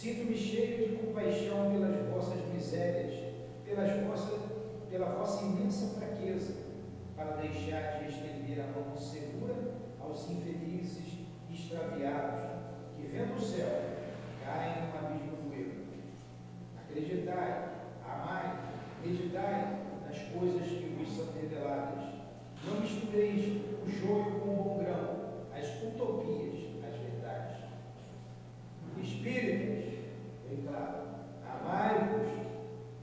Sinto-me cheio de compaixão pelas vossas misérias, pelas vossas, pela vossa imensa fraqueza, para deixar de estender a mão segura aos infelizes extraviados, que vendo o céu, caem no abismo do erro. Acreditai, amai, meditai nas coisas que vos são reveladas. Não mistureis o joio mandado. Amai-vos,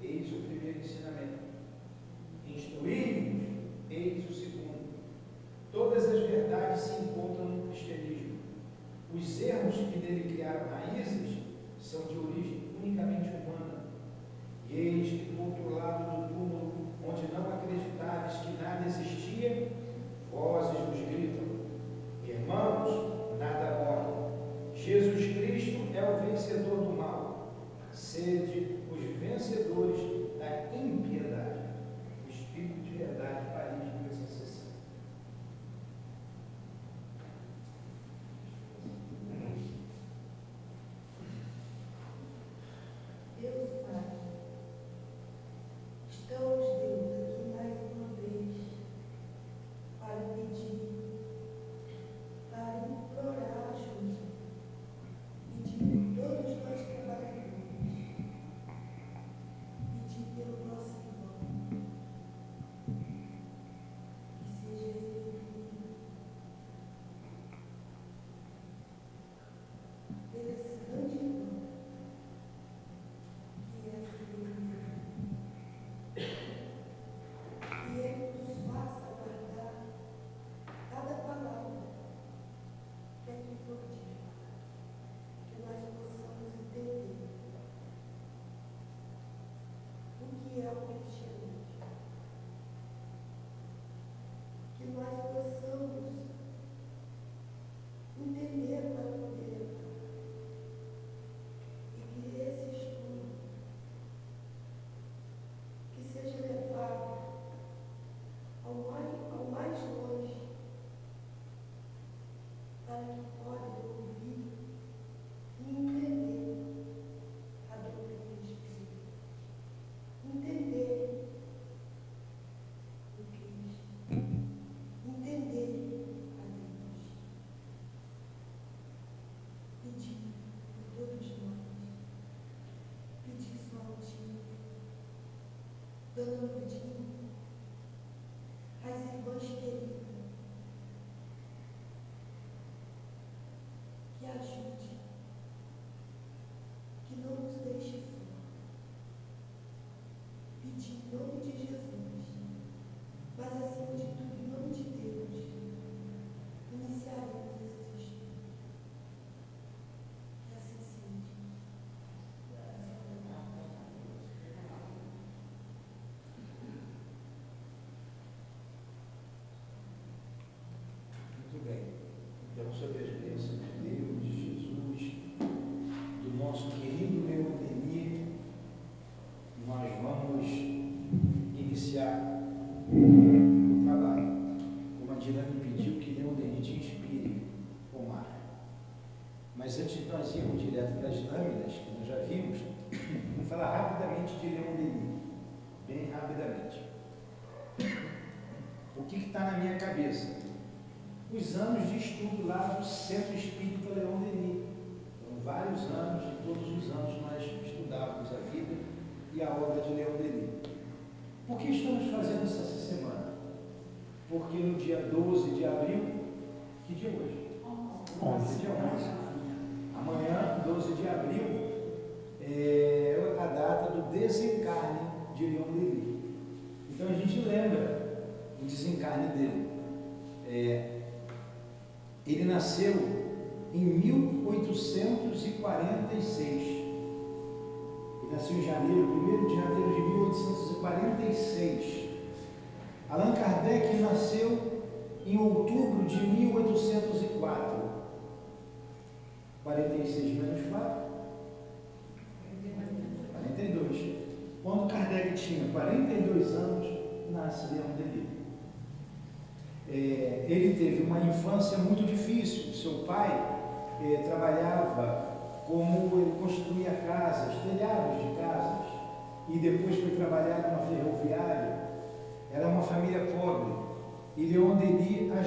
eis o primeiro ensinamento. Instruí-vos, eis o segundo. Todas as verdades se encontram no cristianismo. Os erros que nele criaram raízes são de origem unicamente humana. E eis que do outro lado do túmulo, onde não acreditáveis que nada existia, vozes nos gritam: Irmãos, nada morre. Jesus Cristo é o vencedor do sede os vencedores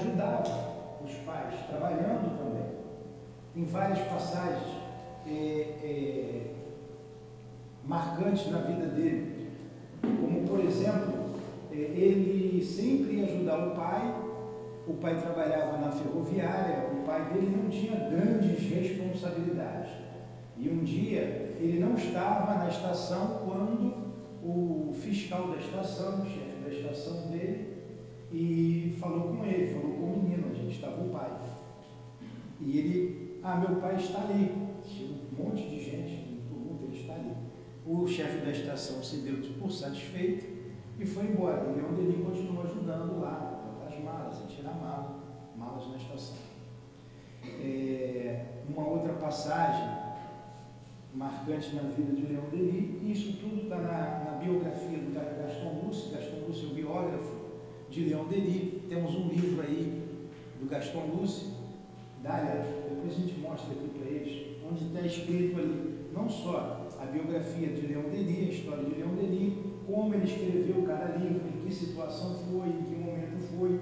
ajudava os pais, trabalhando também. Em várias passagens é, é, marcantes na vida dele. Como, por exemplo, é, ele sempre ia ajudar o pai o pai trabalhava na ferroviária, o pai dele não tinha grandes responsabilidades. E um dia ele não estava na estação quando o fiscal da estação, o chefe da estação dele, e falou com ele, falou com o menino, onde estava o pai. E ele, ah, meu pai está ali. Tinha um monte de gente no ele está ali. O chefe da estação se deu por satisfeito e foi embora. E onde ele continuou ajudando lá malas, a tirar mala, malas na estação. É, uma outra passagem marcante na vida de Leão Denis, e isso tudo está na, na, biografia do Gaston Lúcio, Gaston Lúcio é o biógrafo de Leão Denis, temos um livro aí do Gaston Lúcio, Dália, depois a gente mostra aqui para eles, onde está escrito ali, não só a biografia de Leão Denis, a história de Leão Denis, como ele escreveu cada livro, em que situação foi, em que momento foi,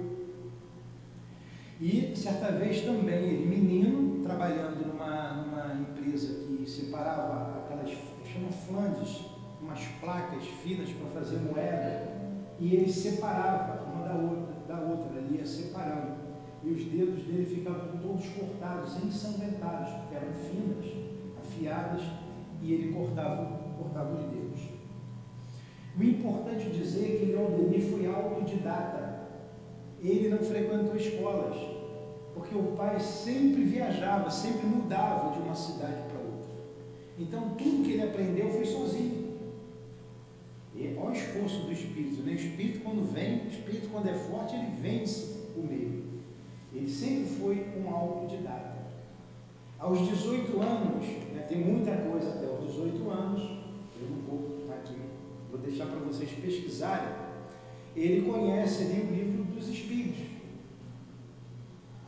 e certa vez também, ele menino, trabalhando numa, numa empresa que separava aquelas, chama flandes, umas placas finas para fazer moeda, e ele separava da outra, da outra, ele ia separando. E os dedos dele ficavam todos cortados, ensanguentados, porque eram finas, afiadas, e ele cortava, cortava os dedos. O importante dizer é que Leon Denis foi autodidata ele não frequentou escolas, porque o pai sempre viajava, sempre mudava de uma cidade para outra. Então tudo que ele aprendeu foi sozinho. E olha o esforço do espírito, né? O espírito quando vem, o espírito quando é forte, ele vence o meio. Ele sempre foi um autodidata. Aos 18 anos, né, tem muita coisa até os 18 anos, eu não vou aqui, vou deixar para vocês pesquisarem. Ele conhece ali o livro dos Espíritos.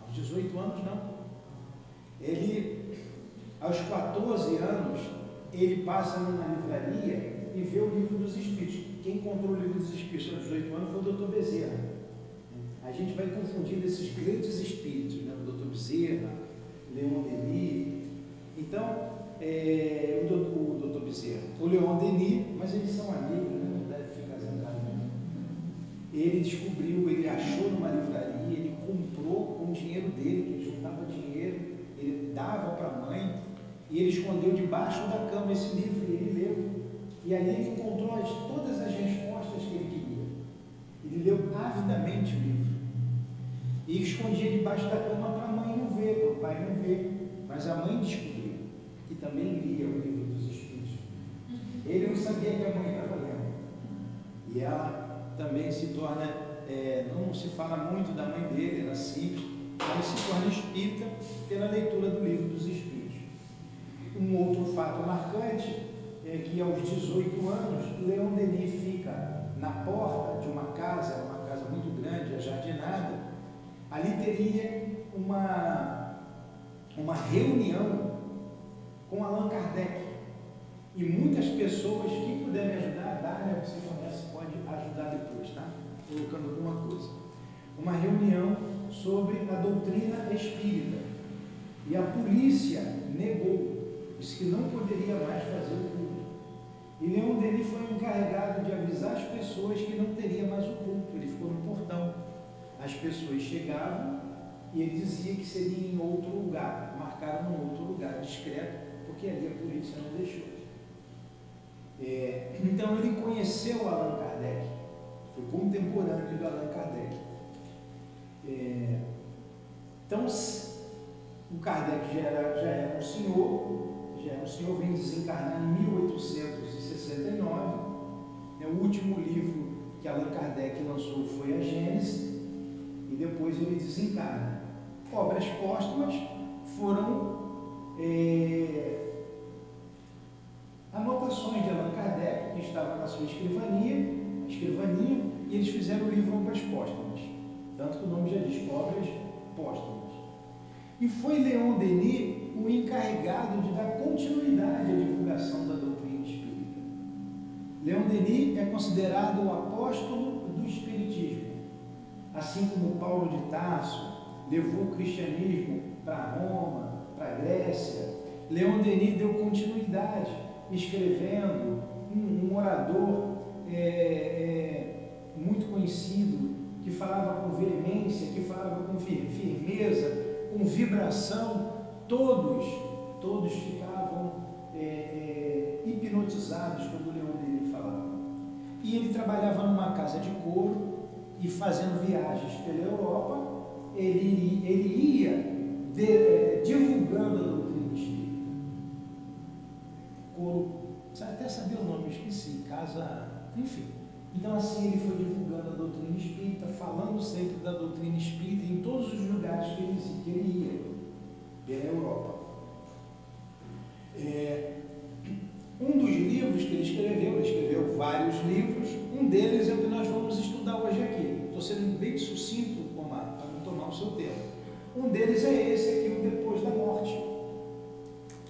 Aos 18 anos, não. Ele, aos 14 anos, ele passa numa livraria e vê o livro dos Espíritos. Quem encontrou o livro dos Espíritos aos 18 anos foi o doutor Bezerra. A gente vai confundindo esses grandes espíritos, né? o doutor Bezerra, Leon Denis. Então, é, o, doutor, o doutor Bezerra, o Leon Denis, mas eles são amigos, né? ele descobriu, ele achou numa livraria, ele comprou com o dinheiro dele, que ele juntava dinheiro, ele dava para a mãe, e ele escondeu debaixo da cama esse livro e ali ele encontrou as, todas as respostas que ele queria. Ele leu avidamente o livro. E escondia debaixo da cama para a mãe não ver, para o pai não ver. Mas a mãe descobriu. E também lia o livro dos Espíritos. Ele não sabia que a mãe estava lendo. E ela também se torna, é, não se fala muito da mãe dele, era simples, mas se espírita pela leitura do livro dos Espíritos. Um outro fato marcante é que aos 18 anos, Leon Denis fica na porta de uma casa, uma casa muito grande, ajardinada. Ali teria uma, uma reunião com Allan Kardec. E muitas pessoas que puderem ajudar, Dália, você conhece, pode ajudar depois, tá? Colocando alguma coisa. Uma reunião sobre a doutrina espírita. E a polícia negou, disse que não poderia mais fazer o. E Leon Denis foi encarregado de avisar as pessoas que não teria mais o culto. Ele ficou no portão. As pessoas chegavam e ele dizia que seria em outro lugar. Marcaram em outro lugar, discreto, porque ali a polícia não deixou. É, então ele conheceu Allan Kardec, foi contemporâneo do Allan Kardec. É, então, o Kardec já era, já era um senhor, já era um senhor, vem desencarnar em 1869. É, o último livro que Allan Kardec lançou foi a Gênesis, e depois ele desencarna. Obras póstumas foram é, anotações de Allan Kardec, que estava na sua escrivania, escrivania, e eles fizeram o livro Obras Póstumas. Tanto que o nome já diz Obras Póstumas. E foi Leon Denis o encarregado de dar continuidade à divulgação da. Leon Denis é considerado o apóstolo do Espiritismo, assim como Paulo de Tarso levou o cristianismo para Roma, para Grécia. Leon Denis deu continuidade escrevendo, um, um orador é, é, muito conhecido, que falava com veemência, que falava com firmeza, com vibração, todos, todos ficavam é, é, hipnotizados quando E ele trabalhava numa casa de couro e fazendo viagens pela Europa, ele, ele ia de, é, divulgando a doutrina espírita. Couro, até saber o nome, esqueci, casa, enfim. Então assim ele foi divulgando a doutrina espírita, falando sempre da doutrina espírita em todos os lugares que ele, que ele ia, pela Europa. É, um dos livros que ele escreveu, ele escreveu vários livros, um deles é o que nós vamos estudar hoje aqui. Estou sendo bem sucinto, Omar, para não tomar o seu tempo. Um deles é esse aqui, o Depois da Morte.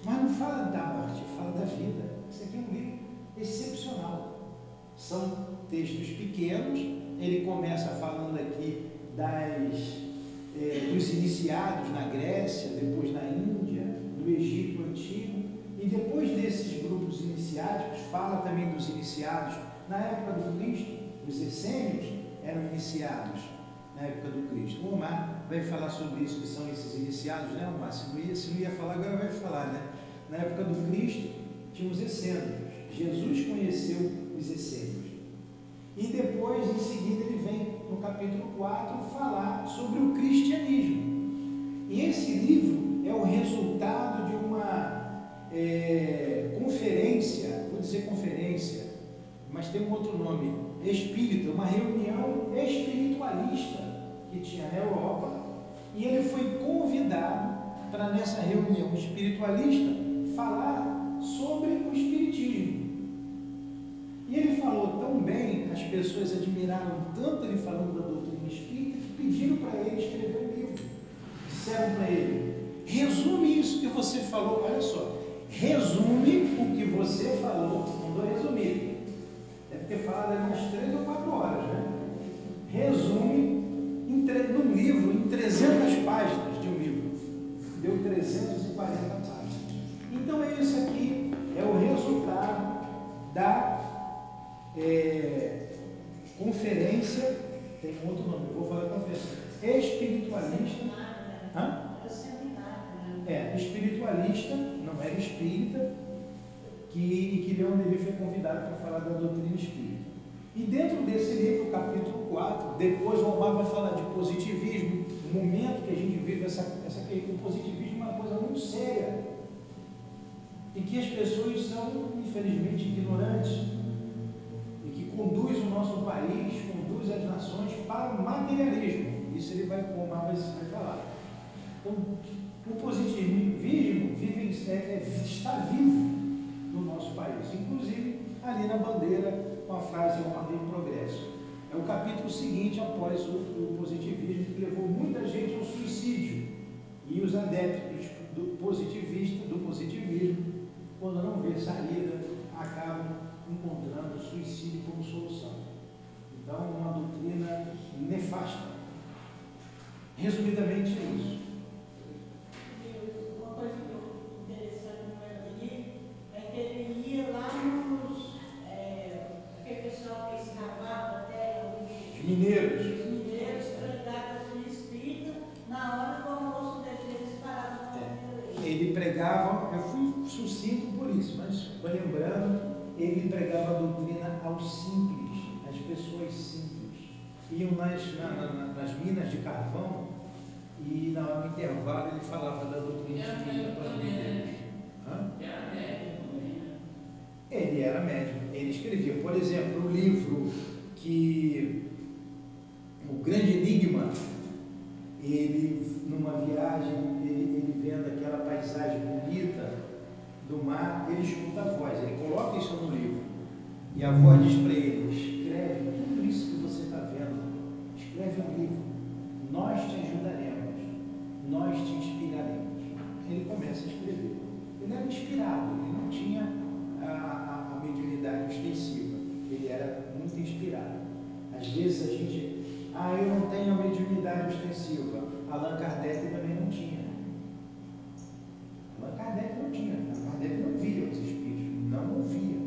Mas não fala da morte, fala da vida. Esse aqui é um livro excepcional. São textos pequenos, ele começa falando aqui das, eh, dos iniciados na Grécia, depois na Índia, no Egito Antigo, depois desses grupos iniciáticos, fala também dos iniciados na época do Cristo, os essênios eram iniciados na época do Cristo. O Omar vai falar sobre isso, que são esses iniciados, né, Omar? Se não ia, se não ia falar, agora vai falar, né? Na época do Cristo, tinha os essênios. Jesus conheceu os essênios. E depois, em seguida, ele vem no capítulo 4 falar sobre o cristianismo. E esse livro é o resultado de uma é, conferência, vou dizer conferência, mas tem um outro nome, espírita, uma reunião espiritualista que tinha na Europa, e ele foi convidado para nessa reunião espiritualista falar sobre o espiritismo. E ele falou tão bem, as pessoas admiraram tanto ele falando da doutrina espírita, que pediram para ele escrever um livro. Disseram para ele: resume isso que você falou, olha só, resume o que você falou, mandou resumir. Deve ter falado umas três ou quatro horas, né? Resume em, num livro, em 300 páginas de um livro. Deu 340 páginas. Então é isso aqui, é o resultado da é, conferência, tem outro nome, vou falar conferência, espiritualista. Hã? É, não era espírita, que, que Leon Denis foi convidado para falar da doutrina espírita. E dentro desse livro, capítulo 4, depois o Omar vai falar de positivismo, o momento que a gente vive, essa, essa, o positivismo é uma coisa muito séria. E que as pessoas são, infelizmente, ignorantes conduz o nosso país, conduz as nações para o materialismo. Isso ele vai, como vai, vai falar. Então, o positivismo vive, é, é, está vivo no nosso país, inclusive ali na bandeira com a frase ordem e progresso. É o capítulo seguinte após o, o positivismo que levou muita gente ao suicídio. E os adeptos do positivista, do positivismo, quando não vê saída, acabam encontrando o suicídio como solução. Então, uma doutrina nefasta. Resumidamente é isso. Aos simples, às pessoas simples. Iam nas, na, na, nas minas de carvão e na hora do intervalo ele falava da doutrina espírita para os mineiros. Ele era médico, ele escrevia, por exemplo, o livro que o grande enigma, ele numa viagem, ele, ele vendo aquela paisagem bonita do mar, ele escuta a voz, ele coloca isso no livro. E a voz diz para ele, escreve tudo isso que você está vendo, escreve um livro, nós te ajudaremos, nós te inspiraremos. Ele começa a escrever. Ele era inspirado, ele não tinha a, a, a mediunidade extensiva. Ele era muito inspirado. Às vezes a gente, ah, eu não tenho a mediunidade extensiva. Allan Kardec também não tinha. Allan Kardec não tinha. Allan Kardec não via os espíritos, não ouvia.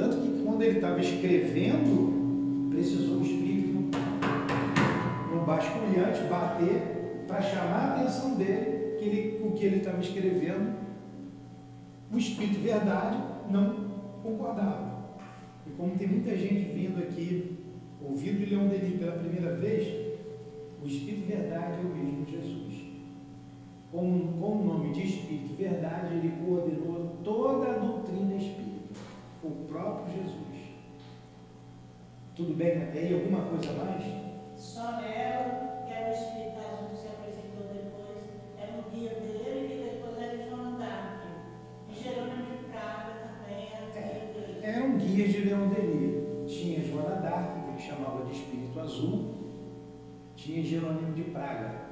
Tanto que quando ele estava escrevendo, precisou o espírito no basculhante bater para chamar a atenção dele que ele, o que ele estava escrevendo, o espírito verdade não concordava. E como tem muita gente vindo aqui, ouvindo Leão Denis pela primeira vez, o Espírito Verdade é o mesmo Jesus. Com, com o nome de Espírito Verdade, ele coordenou toda a doutrina espírita, o próprio Jesus. Tudo bem? Tem alguma coisa mais? Só ela, que era o Espírito Azul que se apresentou depois, era o guia dele, que depois era João Dark. E Jerônimo de Praga eram guias de Leão Denis. Tinha Joana d'Arc, que chamava de espírito azul, tinha Jerônimo de Praga.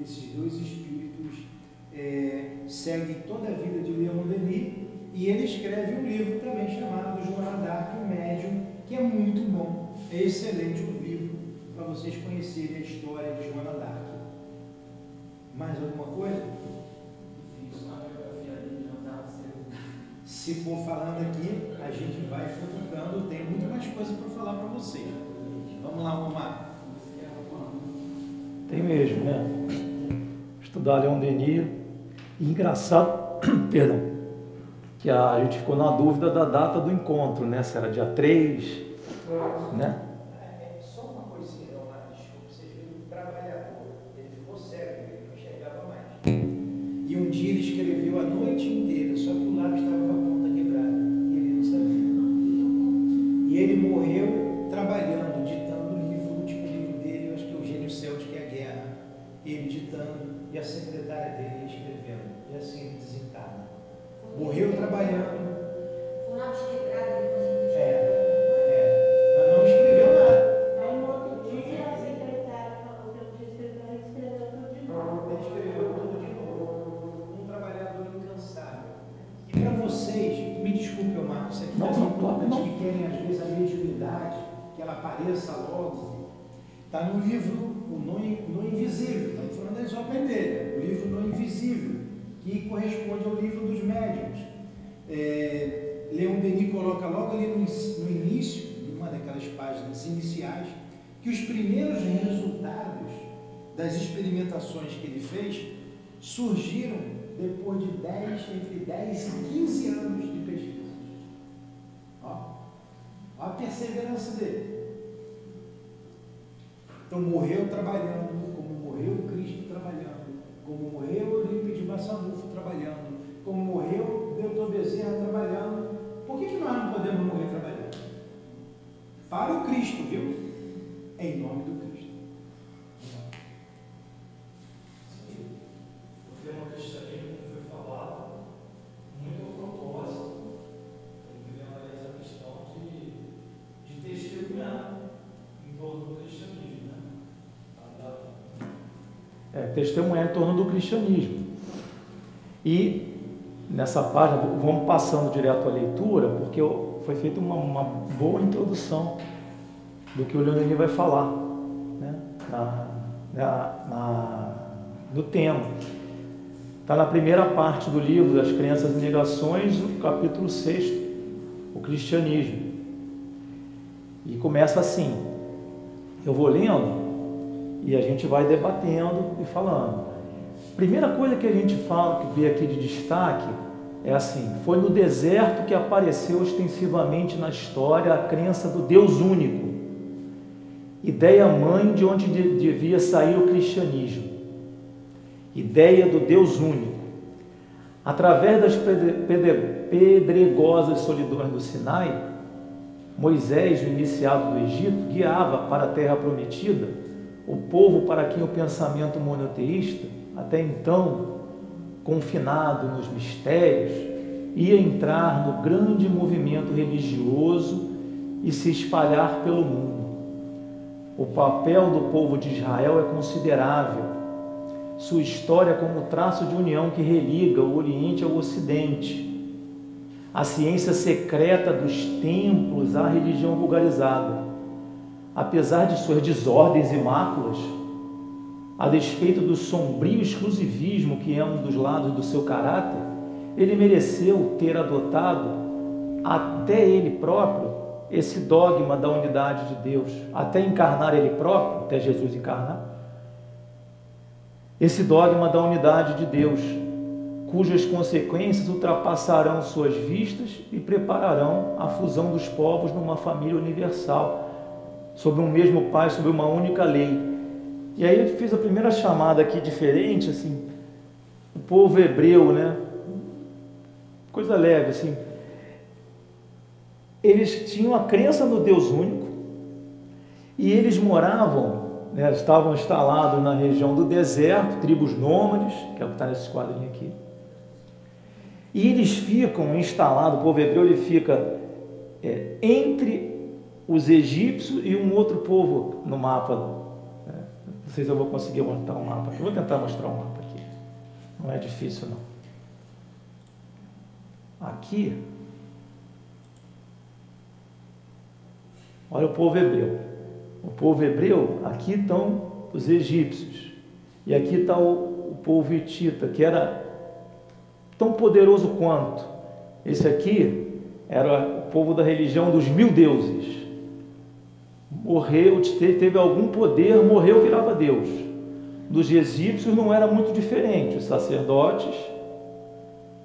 Esses dois espíritos é, seguem toda a vida de Leão Denis e ele escreve um livro também chamado Joana d'Arc, o Médium, que é muito bom. É excelente o livro para vocês conhecerem a história de Joana d'Arc. Mais alguma coisa? se for falando aqui, a gente vai futucando, tem muito mais coisa para falar para vocês. Vamos lá, Omar. Tem mesmo, né? Estudar Leon Denis. engraçado, perdão, que a gente ficou na dúvida da data do encontro, né? Se era dia 3, né? E um dia ele escreveu a noite inteira, só que o lábio estava corresponde ao livro dos médiuns. É, Leon Denis coloca logo ali no, no início, em uma daquelas páginas iniciais, que os primeiros resultados das experimentações que ele fez surgiram depois de 10, entre 10 e 15 anos de pesquisa. Ó, ó a perseverança dele. Então morreu trabalhando, como morreu Cristo trabalhando, como morreu de Massanufo trabalhando, como morreu Doutor Bezerra trabalhando. Por que, nós não podemos morrer trabalhando? Para o Cristo, viu? É em nome do Cristo. Porque no cristianismo foi falado muito a propósito, ele queria analisar a questão de, testemunhar em torno do cristianismo. Né? É, testemunhar em torno do cristianismo. E nessa página, vamos passando direto à leitura, porque foi feita uma, uma boa introdução do que o Leonardo vai falar né? na, na, na, no tema. Está na primeira parte do livro das Crenças e Negações, no capítulo 6, o cristianismo. E começa assim: eu vou lendo e a gente vai debatendo e falando. Primeira coisa que a gente fala, que vê aqui de destaque, é assim: foi no deserto que apareceu extensivamente na história a crença do Deus único, ideia mãe de onde devia sair o cristianismo, ideia do Deus único. Através das pedregosas solidões do Sinai, Moisés, o iniciado do Egito, guiava para a terra prometida o povo para quem o pensamento monoteísta, até então confinado nos mistérios, ia entrar no grande movimento religioso e se espalhar pelo mundo. O papel do povo de Israel é considerável. Sua história como traço de união que religa o Oriente ao Ocidente. A ciência secreta dos templos à religião vulgarizada apesar de suas desordens e máculas, a despeito do sombrio exclusivismo que é um dos lados do seu caráter, ele mereceu ter adotado até ele próprio esse dogma da unidade de Deus, até encarnar ele próprio, até Jesus encarnar, esse dogma da unidade de Deus, cujas consequências ultrapassarão suas vistas e prepararão a fusão dos povos numa família universal sobre um mesmo Pai, sobre uma única lei. E aí ele fez a primeira chamada aqui diferente, assim, o povo hebreu, né? Coisa leve, assim. Eles tinham a crença no Deus único e eles moravam, né, estavam instalados na região do deserto, tribos nômades, que é o que está nesse quadrinho aqui. E eles ficam instalados, o povo hebreu ele fica é, entre os egípcios e um outro povo no mapa. Não sei se eu vou conseguir montar um mapa aqui. Vou tentar mostrar um mapa aqui. Não é difícil não. Aqui, olha o povo hebreu. O povo hebreu, aqui estão os egípcios. E aqui está o, o povo hitita, que era tão poderoso quanto. Esse aqui era o povo da religião dos mil deuses morreu, teve algum poder, morreu, virava Deus. Dos egípcios não era muito diferente. Os sacerdotes,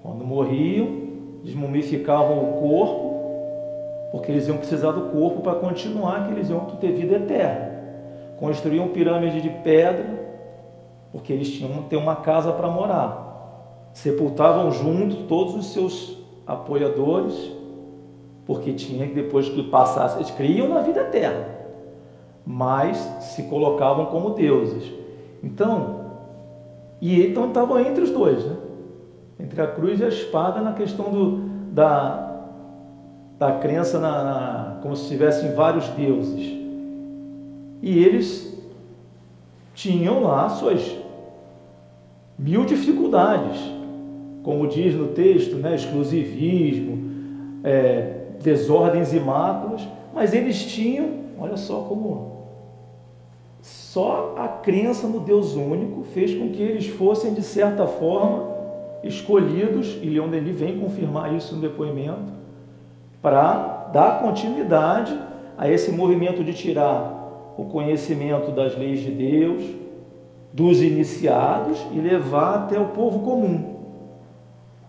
quando morriam, desmumificavam o corpo, porque eles iam precisar do corpo para continuar, que eles iam ter vida eterna. Construíam pirâmides de pedra, porque eles tinham que ter uma casa para morar. Sepultavam junto todos os seus apoiadores, porque tinha que depois que passasse, eles criam na vida eterna mas se colocavam como deuses. Então, e então estavam entre os dois, né? entre a cruz e a espada na questão do, da, da crença na, na, como se tivessem vários deuses. E eles tinham lá suas mil dificuldades, como diz no texto, né? exclusivismo, é, desordens e máculas, mas eles tinham, olha só como só a crença no Deus único fez com que eles fossem, de certa forma, escolhidos, e Leon Denis vem confirmar isso no depoimento, para dar continuidade a esse movimento de tirar o conhecimento das leis de Deus, dos iniciados, e levar até o povo comum.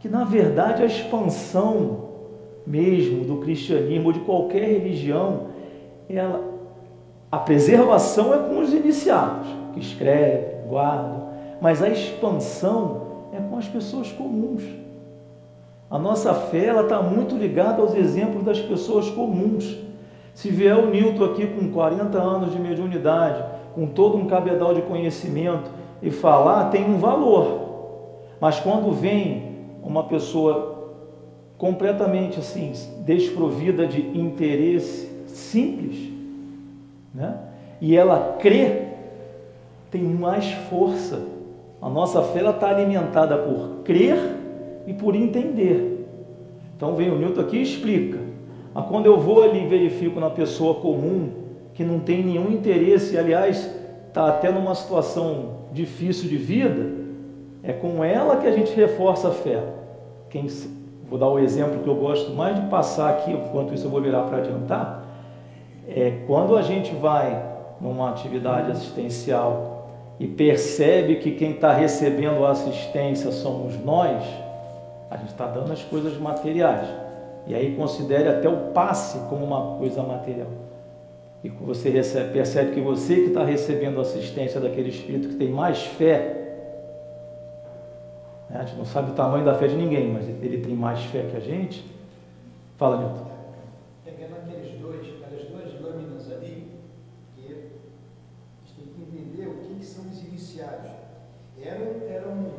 Que na verdade a expansão mesmo do cristianismo ou de qualquer religião, ela a preservação é com os iniciados, que escrevem, guardam, mas a expansão é com as pessoas comuns. A nossa fé está muito ligada aos exemplos das pessoas comuns. Se vier o Newton aqui com 40 anos de mediunidade, com todo um cabedal de conhecimento e falar, tem um valor. Mas quando vem uma pessoa completamente assim, desprovida de interesse simples, né? e ela crê, tem mais força. A nossa fé está alimentada por crer e por entender. Então vem o Newton aqui e explica. Mas quando eu vou ali e verifico na pessoa comum que não tem nenhum interesse, aliás, está até numa situação difícil de vida, é com ela que a gente reforça a fé. Quem, vou dar o exemplo que eu gosto mais de passar aqui, enquanto isso eu vou virar para adiantar. É quando a gente vai numa atividade assistencial e percebe que quem está recebendo a assistência somos nós, a gente está dando as coisas materiais. E aí considere até o passe como uma coisa material. E você recebe, percebe que você que está recebendo assistência daquele espírito que tem mais fé, né? a gente não sabe o tamanho da fé de ninguém, mas ele tem mais fé que a gente. Fala, Milton. Pegando aqueles dois, aquelas duas lâminas ali, que a gente tem que entender o que, que são os iniciados. Era, era, um,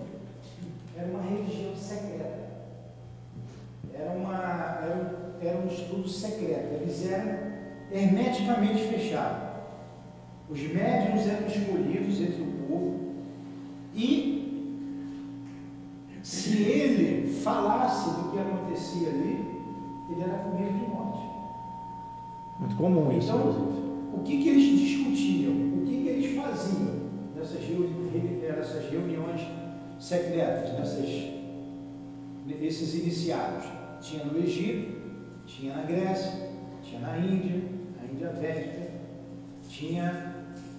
era uma religião secreta. Era, uma, era, um, era um estudo secreto. Eles eram hermeticamente fechados. Os médiums eram escolhidos entre o povo e se ele falasse do que acontecia ali, ele era comido de morte. Muito comum isso, então. O que, que eles discutiam? O que, que eles faziam nessas, reuni nessas reuniões secretas, nessas, nesses iniciados? Tinha no Egito, tinha na Grécia, tinha na Índia, Védica, tinha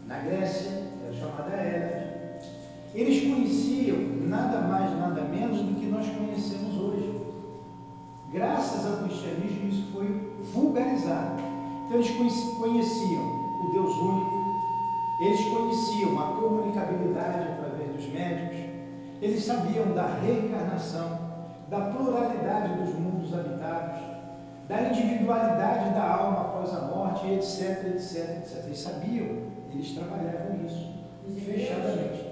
na Grécia, era chamada Hélade. Eles conheciam nada mais, nada menos do que nós conhecemos hoje. Graças ao cristianismo, isso foi vulgarizado. Então, eles conheciam o Deus único, eles conheciam a comunicabilidade através dos médicos, eles sabiam da reencarnação, da pluralidade dos mundos habitados, da individualidade da alma etc, etc. Eles sabiam, eles trabalhavam isso fechadamente.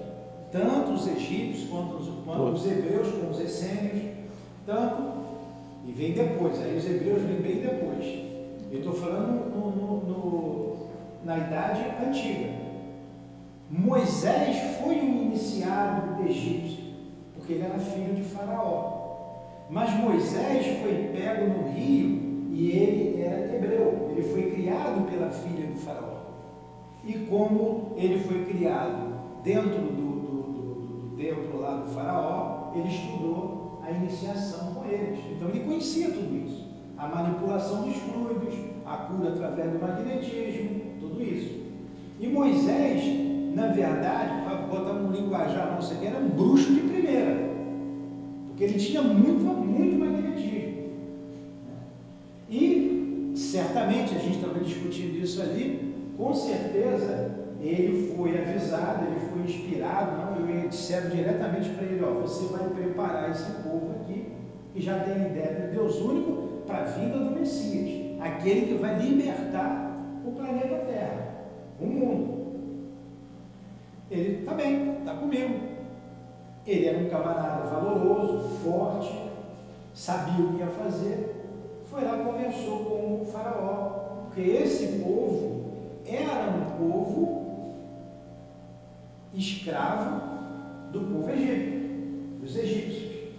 Tanto os egípcios quanto os, quanto os hebreus, como os essênios, tanto, e vem depois, aí os hebreus vêm bem depois. Eu estou falando no, no, no, na idade antiga. Moisés foi um iniciado egípcio, porque ele era filho de Faraó. Mas Moisés foi pego no rio e ele era hebreu. Ele foi criado pela filha do Faraó. E como ele foi criado dentro do, do, do, do templo lá do Faraó, ele estudou a iniciação com eles. Então ele conhecia tudo isso a manipulação dos fluidos, a cura através do magnetismo, tudo isso. E Moisés, na verdade, para botar um linguajar não sei o que, era um bruxo de primeira, porque ele tinha muito, muito magnetismo. Certamente, a gente estava discutindo isso ali, com certeza ele foi avisado, ele foi inspirado, não, e disseram diretamente para ele, ó, você vai preparar esse povo aqui, que já tem a ideia de Deus único, para a vinda do Messias, aquele que vai libertar o planeta Terra, o mundo. Ele também está comigo. Ele era um camarada valoroso, forte, sabia o que ia fazer. Foi lá e conversou com o faraó, porque esse povo era um povo escravo do povo egípcio, dos egípcios.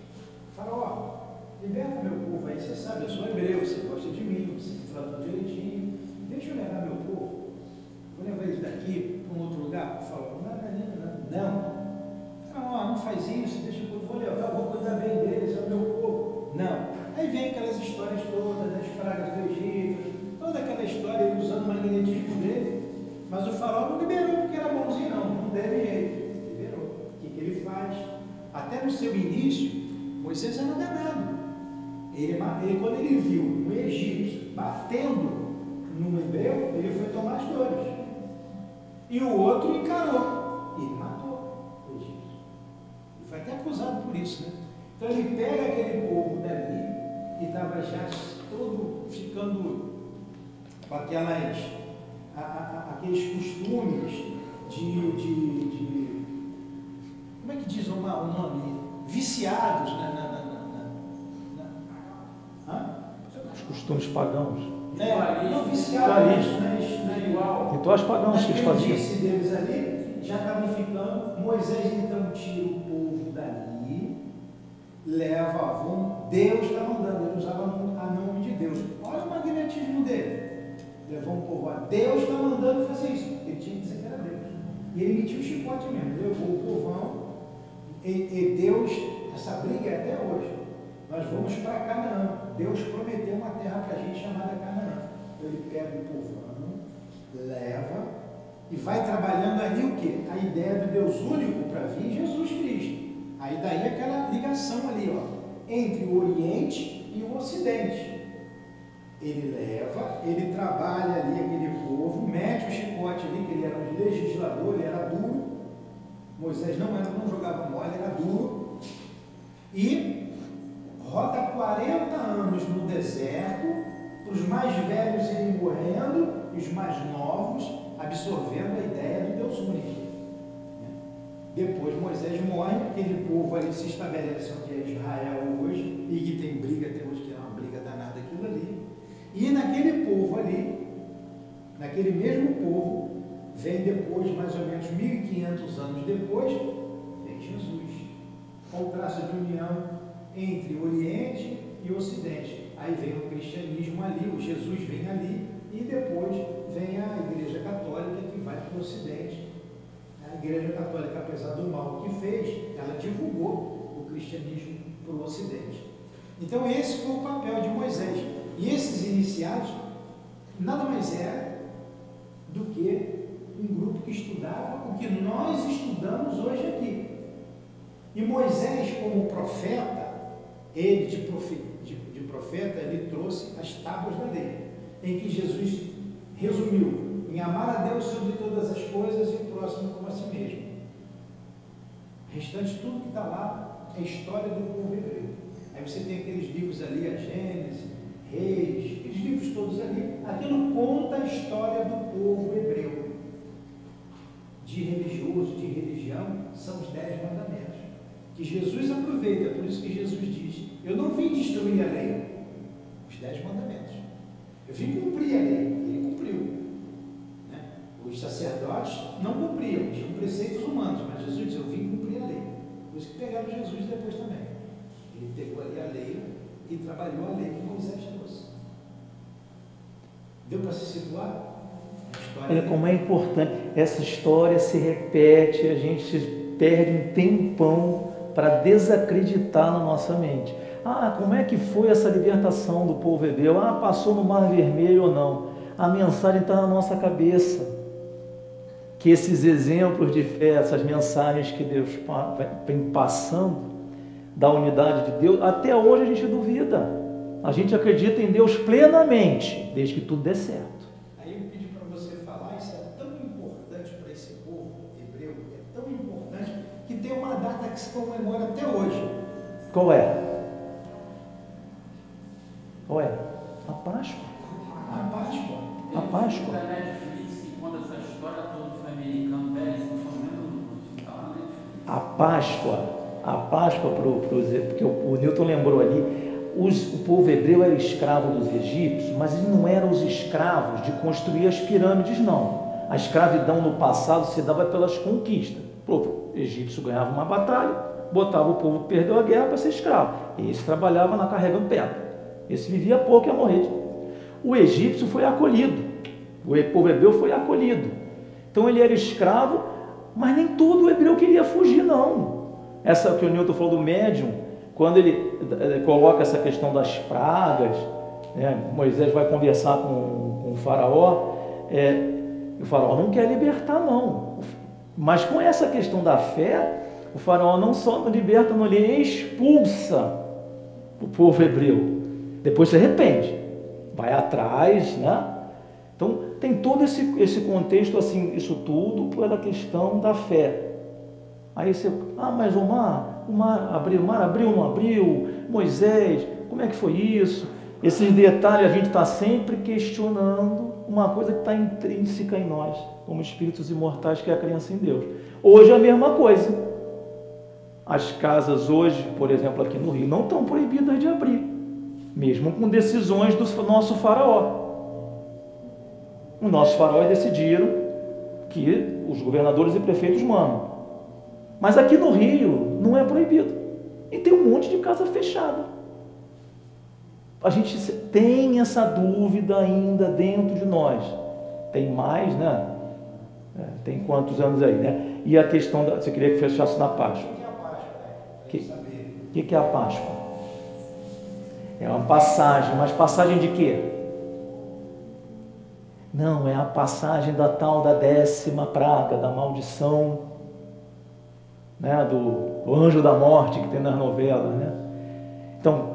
Faraó, Liberta meu povo aí, você sabe, eu sou hebreu, você gosta de mim, você me trata direitinho. Deixa eu levar meu povo. Vou levar eles daqui para um outro lugar. Fala, não, não, não, não. Não, não faz isso, deixa eu vou levar, vou cuidar bem deles, é o meu povo. Não. Aí vem aquelas histórias todas das pragas do Egito, toda aquela história usando o magnetismo dele. Mas o farol não liberou porque era bonzinho, não, não deve jeito. Liberou. O que, que ele faz? Até no seu início, Moisés era danado. Ele, ele, quando ele viu um egípcio batendo no hebreu, ele foi tomar as dores. E o outro encarou. E matou o egípcio. Ele foi até acusado por isso, né? Então ele pega aquele povo dali, que estava já todo ficando com aquelas, a, a, aqueles costumes de, de, de, Como é que diz o nome? Viciados né, na, Os costumes pagãos. É, não viciados, Rituais pagãos que eles faziam. deles ali, já estavam ficando. Moisés então tira o povo dali, leva a vão. Deus está mandando, ele usava a nome de Deus. Olha o magnetismo dele. Levou um povo a Deus está mandando fazer isso. Ele tinha que dizer que era Deus. E ele metia o chicote mesmo, levou o povão. E, e Deus, essa briga é até hoje. Nós vamos para Canaã. Deus prometeu uma terra para a gente chamada Canaã. Então ele pega o povão, leva e vai trabalhando ali o que? A ideia do Deus único para vir Jesus Cristo. Aí daí aquela ligação ali, ó, entre o Oriente e o Ocidente. Ele leva, ele trabalha ali aquele povo, mete o chicote ali, que ele era um legislador, ele era duro. Moisés não, era, não jogava mole, era duro. E roda 40 anos no deserto, os mais velhos irem morrendo e os mais novos absorvendo a ideia do Deus único. Depois Moisés morre, aquele povo ali se estabelece onde é Israel hoje, e que tem briga até hoje, que é uma briga danada aquilo ali. E naquele povo ali, naquele mesmo povo, vem depois, mais ou menos 1500 anos depois, vem Jesus. Com o traço de união entre Oriente e Ocidente. Aí vem o cristianismo ali, o Jesus vem ali, e depois vem a Igreja Católica que vai para o Ocidente. A Igreja Católica, apesar do mal que fez, ela divulgou o cristianismo para o Ocidente. Então esse foi o papel de Moisés. E esses iniciados nada mais é do que um grupo que estudava o que nós estudamos hoje aqui. E Moisés, como profeta, ele de, profe, de, de profeta, ele trouxe as tábuas da lei, em que Jesus resumiu em amar a Deus sobre todas as coisas e o próximo como a si mesmo. O restante, tudo que está lá é história do povo hebreu. Aí você tem aqueles livros ali, a Gênesis, Reis, aqueles livros todos ali. Aquilo conta a história do povo hebreu. De religioso, de religião, são os dez mandamentos. Que Jesus aproveita, por isso que Jesus diz: Eu não vim destruir a lei, os dez mandamentos. Eu vim cumprir a lei? Os sacerdotes não cumpriam, tinham preceitos humanos, mas Jesus disse: Eu vim cumprir a lei. Por isso que pegaram Jesus depois também. Ele pegou ali a lei e trabalhou a lei que Moisés trouxe. Deu para se situar? Olha como é importante. Essa história se repete, a gente perde um tempão para desacreditar na nossa mente. Ah, como é que foi essa libertação do povo hebreu? Ah, passou no Mar Vermelho ou não? A mensagem está na nossa cabeça. Que esses exemplos de fé, essas mensagens que Deus vem passando, da unidade de Deus, até hoje a gente duvida. A gente acredita em Deus plenamente, desde que tudo dê certo. Aí eu pedi para você falar, isso é tão importante para esse povo hebreu, é tão importante, que tem uma data que se comemora até hoje. Qual é? Qual é? A Páscoa. A Páscoa. A Páscoa. A Páscoa a Páscoa para o porque o, o Newton lembrou ali, os, o povo hebreu era escravo dos egípcios, mas eles não eram os escravos de construir as pirâmides, não. A escravidão no passado se dava pelas conquistas. O egípcio ganhava uma batalha, botava o povo que perdeu a guerra para ser escravo. Esse trabalhava na carregando pedra. Esse vivia pouco e ia morrer. O egípcio foi acolhido. O povo hebreu foi acolhido. Então ele era escravo, mas nem todo hebreu queria fugir, não. Essa que o Newton falou do médium, quando ele eh, coloca essa questão das pragas, né, Moisés vai conversar com, com o faraó, é, o faraó não quer libertar não, mas com essa questão da fé, o faraó não só liberta, não ele expulsa o povo hebreu, depois se arrepende, vai atrás, né? Então tem todo esse, esse contexto assim, isso tudo pela questão da fé. Aí você, ah, mas o mar, o mar abriu, o mar abriu, não abriu, Moisés, como é que foi isso? Esses detalhes a gente está sempre questionando uma coisa que está intrínseca em nós, como espíritos imortais, que é a crença em Deus. Hoje é a mesma coisa. As casas hoje, por exemplo, aqui no Rio, não estão proibidas de abrir, mesmo com decisões do nosso faraó. O nosso faraó decidiram que os governadores e prefeitos mandam. Mas aqui no Rio não é proibido. E tem um monte de casa fechada. A gente tem essa dúvida ainda dentro de nós. Tem mais, né? É, tem quantos anos aí, né? E a questão da. Você queria que fechasse na Páscoa? O que, que, que é a Páscoa? É uma passagem, mas passagem de quê? Não, é a passagem da tal da décima praga, da maldição, né, do, do anjo da morte que tem nas novelas, né? Então,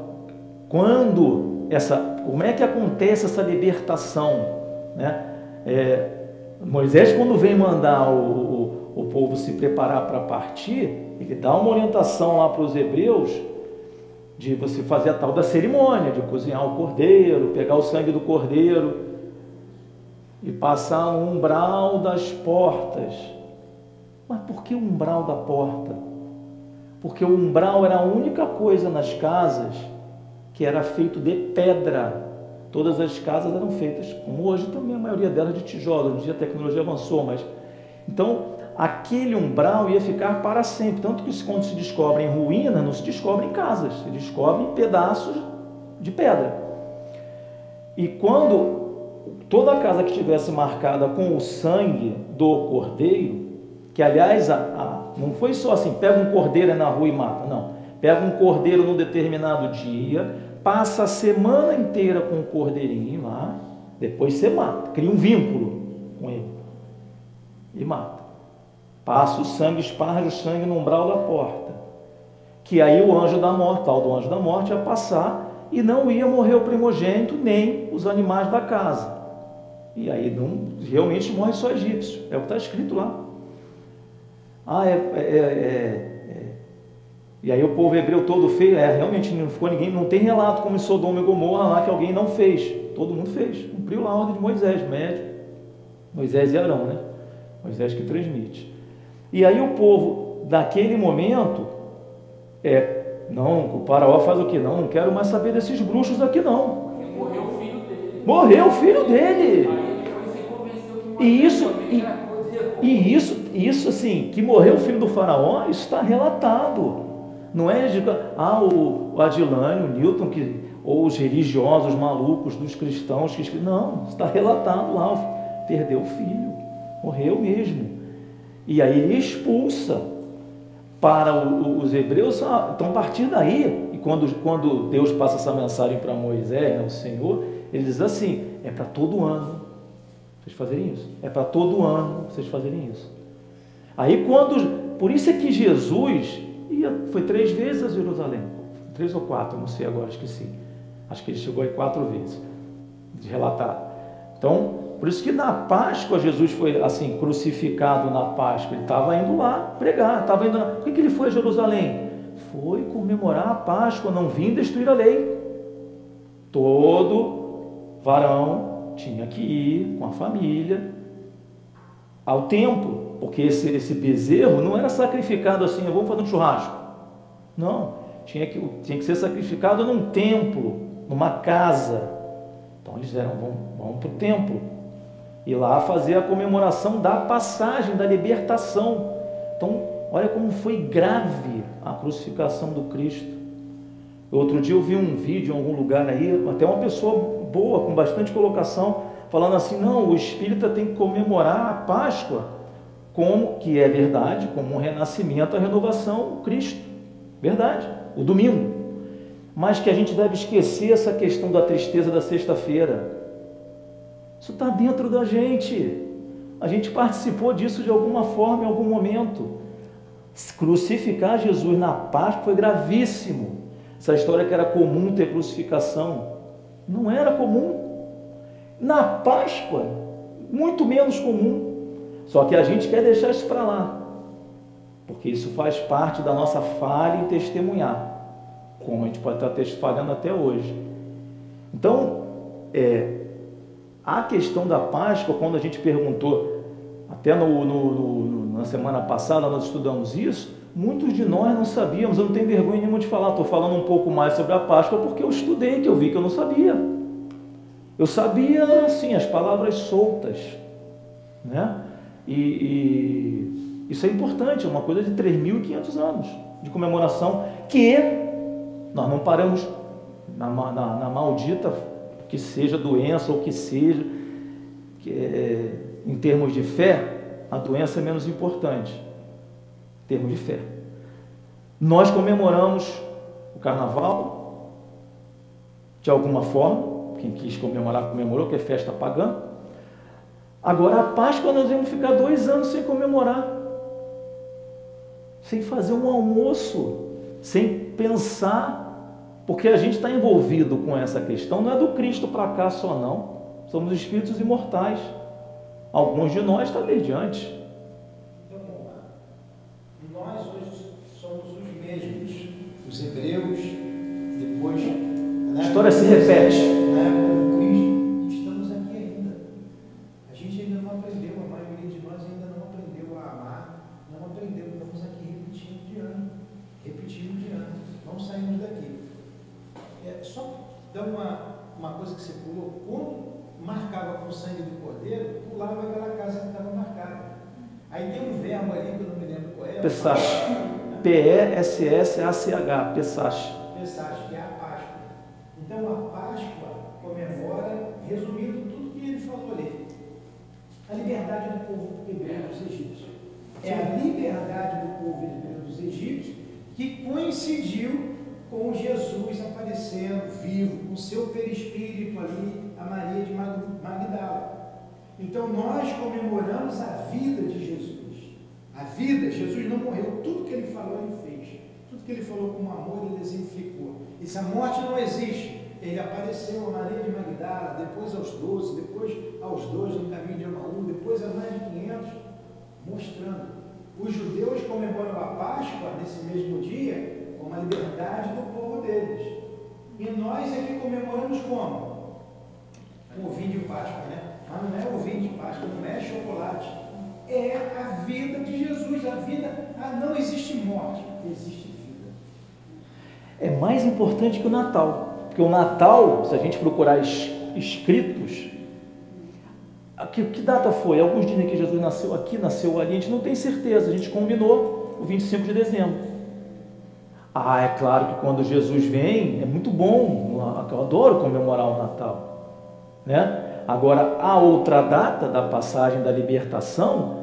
quando essa, como é que acontece essa libertação, né? É, Moisés quando vem mandar o, o, o povo se preparar para partir, ele dá uma orientação lá para os hebreus de você fazer a tal da cerimônia, de cozinhar o cordeiro, pegar o sangue do cordeiro e passar no umbral das portas. Mas por que o umbral da porta? Porque o umbral era a única coisa nas casas que era feito de pedra. Todas as casas eram feitas, como hoje também a maioria delas de tijolo. Hoje a tecnologia avançou, mas então aquele umbral ia ficar para sempre. Tanto que quando se descobre em ruína, não se descobre em casas, se descobre em pedaços de pedra. E quando toda casa que tivesse marcada com o sangue do cordeiro, que aliás a, a, não foi só assim, pega um cordeiro na rua e mata, não. Pega um cordeiro num determinado dia, passa a semana inteira com o cordeirinho lá, depois você mata, cria um vínculo com ele e mata. Passa o sangue, esparge o sangue no umbral da porta. Que aí o anjo da morte, tal do anjo da morte, ia passar e não ia morrer o primogênito nem os animais da casa. E aí não, realmente morre só egípcio. É o que está escrito lá. Ah, é, é, é, é, E aí o povo hebreu todo fez. É, realmente não ficou ninguém. Não tem relato como em Sodoma e Gomorra lá que alguém não fez. Todo mundo fez. Cumpriu lá a ordem de Moisés, médio. Moisés e Arão, né? Moisés que transmite. E aí o povo, daquele momento, é. Não, o faraó faz o que? Não, não quero mais saber desses bruxos aqui não. Morreu o filho dele. Morreu o filho dele. E isso, e, e isso, isso assim, que morreu o filho do faraó, isso está relatado. Não é de, ah, o, Adilane, o Newton, que, ou os religiosos malucos dos cristãos que não, está relatado lá, perdeu o filho, morreu mesmo. E aí ele expulsa para os hebreus, ah, então a partir daí, e quando, quando Deus passa essa mensagem para Moisés, né, o Senhor, ele diz assim: é para todo ano vocês fazerem isso. É para todo ano vocês fazerem isso. Aí quando. Por isso é que Jesus ia, foi três vezes a Jerusalém. Três ou quatro, não sei agora, esqueci. Acho que ele chegou aí quatro vezes. De relatar. Então, por isso que na Páscoa Jesus foi assim, crucificado na Páscoa. Ele estava indo lá pregar, estava indo. Na... Por que, que ele foi a Jerusalém? Foi comemorar a Páscoa, não vim destruir a lei. Todo varão tinha que ir com a família ao templo, porque esse, esse bezerro não era sacrificado assim, eu vou fazer um churrasco. Não, tinha que, tinha que ser sacrificado num templo, numa casa. Então eles eram, vão, vão para o templo e lá fazer a comemoração da passagem, da libertação. Então, olha como foi grave a crucificação do Cristo. Outro dia eu vi um vídeo em algum lugar aí, até uma pessoa boa, com bastante colocação, falando assim: não, o espírita tem que comemorar a Páscoa, como que é verdade, como um renascimento, a renovação, o Cristo. Verdade, o domingo. Mas que a gente deve esquecer essa questão da tristeza da sexta-feira. Isso está dentro da gente. A gente participou disso de alguma forma, em algum momento. Crucificar Jesus na Páscoa foi gravíssimo. Essa história que era comum ter crucificação. Não era comum. Na Páscoa, muito menos comum. Só que a gente quer deixar isso para lá. Porque isso faz parte da nossa falha em testemunhar. Como a gente pode estar falhando até hoje. Então, é, a questão da Páscoa, quando a gente perguntou, até no, no, no, na semana passada nós estudamos isso, muitos de nós não sabíamos, eu não tenho vergonha nenhuma de falar, estou falando um pouco mais sobre a Páscoa porque eu estudei, que eu vi que eu não sabia. Eu sabia, assim, as palavras soltas, né? E, e isso é importante, é uma coisa de 3.500 anos de comemoração que nós não paramos na, na, na maldita que seja doença ou que seja, que, é, em termos de fé, a doença é menos importante. Em termos de fé. Nós comemoramos o carnaval de alguma forma, quem quis comemorar, comemorou, que é festa pagã. Agora a Páscoa nós vamos ficar dois anos sem comemorar, sem fazer um almoço, sem pensar porque a gente está envolvido com essa questão, não é do Cristo para cá só, não. Somos espíritos imortais. Alguns de nós está desde antes. Os hebreus, depois. A história se repete. Na época Pessach. P-E-S-S-A-C-H. Pessach, que é a Páscoa. Então a Páscoa comemora, resumindo tudo que ele falou ali, a liberdade do povo hebreu dos egípcios. É a liberdade do povo hebreu dos egípcios que coincidiu com Jesus aparecendo vivo, com seu perispírito ali, a Maria de Magdala. Então nós comemoramos a vida de Jesus. A vida, Jesus não morreu, tudo que ele falou, ele fez. Tudo que ele falou com amor, ele exemplificou. Essa morte não existe. Ele apareceu a Maria de Magdala, depois aos doze, depois aos dois no caminho de Emaú, depois a mais de 500, mostrando. Os judeus comemoram a Páscoa nesse mesmo dia como a liberdade do povo deles. E nós aqui comemoramos como? O vinho de Páscoa, né? Mas não é o vinho de Páscoa, não é chocolate. É a vida de Jesus. A vida, ah, não existe morte, existe vida. É mais importante que o Natal. Porque o Natal, se a gente procurar escritos, que, que data foi? Alguns dizem que Jesus nasceu aqui, nasceu ali, a gente não tem certeza. A gente combinou o 25 de dezembro. Ah, é claro que quando Jesus vem, é muito bom, eu adoro comemorar o Natal. Né? Agora, a outra data da passagem da libertação,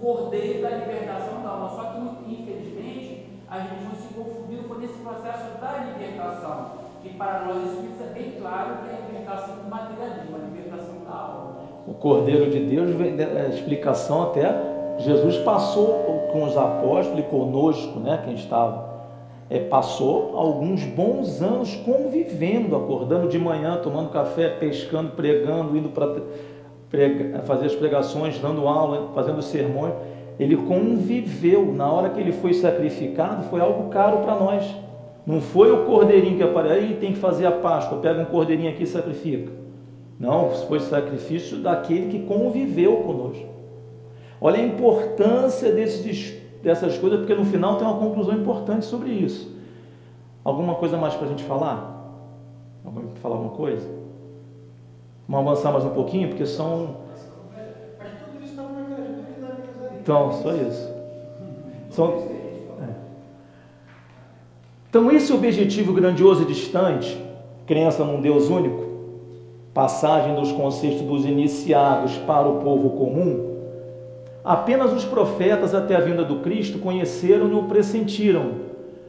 Cordeiro da libertação da alma. Só que, infelizmente, a gente não se confundiu foi nesse processo da libertação. Que para nós espíritos é bem claro que é a libertação do materialismo, a libertação da alma. O Cordeiro de Deus, a explicação até, Jesus passou com os apóstolos e conosco, né, quem estava é, passou alguns bons anos convivendo, acordando de manhã, tomando café, pescando, pregando, indo para fazer as pregações, dando aula, fazendo sermões. Ele conviveu. Na hora que ele foi sacrificado, foi algo caro para nós. Não foi o cordeirinho que apareceu, aí tem que fazer a Páscoa, pega um cordeirinho aqui e sacrifica. Não, foi sacrifício daquele que conviveu conosco. Olha a importância desses dessas coisas, porque no final tem uma conclusão importante sobre isso. Alguma coisa mais para a gente falar? Vamos falar alguma coisa? Vamos avançar mais um pouquinho, porque são. Então, só isso. São... É. Então, esse objetivo grandioso e distante, crença num Deus único, passagem dos conceitos dos iniciados para o povo comum, Apenas os profetas até a vinda do Cristo conheceram e o pressentiram,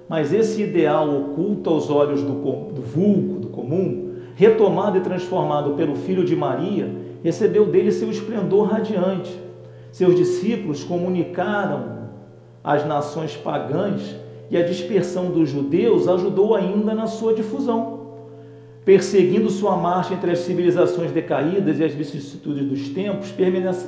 mas esse ideal oculto aos olhos do, do vulgo, do comum, retomado e transformado pelo Filho de Maria, recebeu dele seu esplendor radiante. Seus discípulos comunicaram às nações pagãs e a dispersão dos judeus ajudou ainda na sua difusão. perseguindo sua marcha entre as civilizações decaídas e as vicissitudes dos tempos,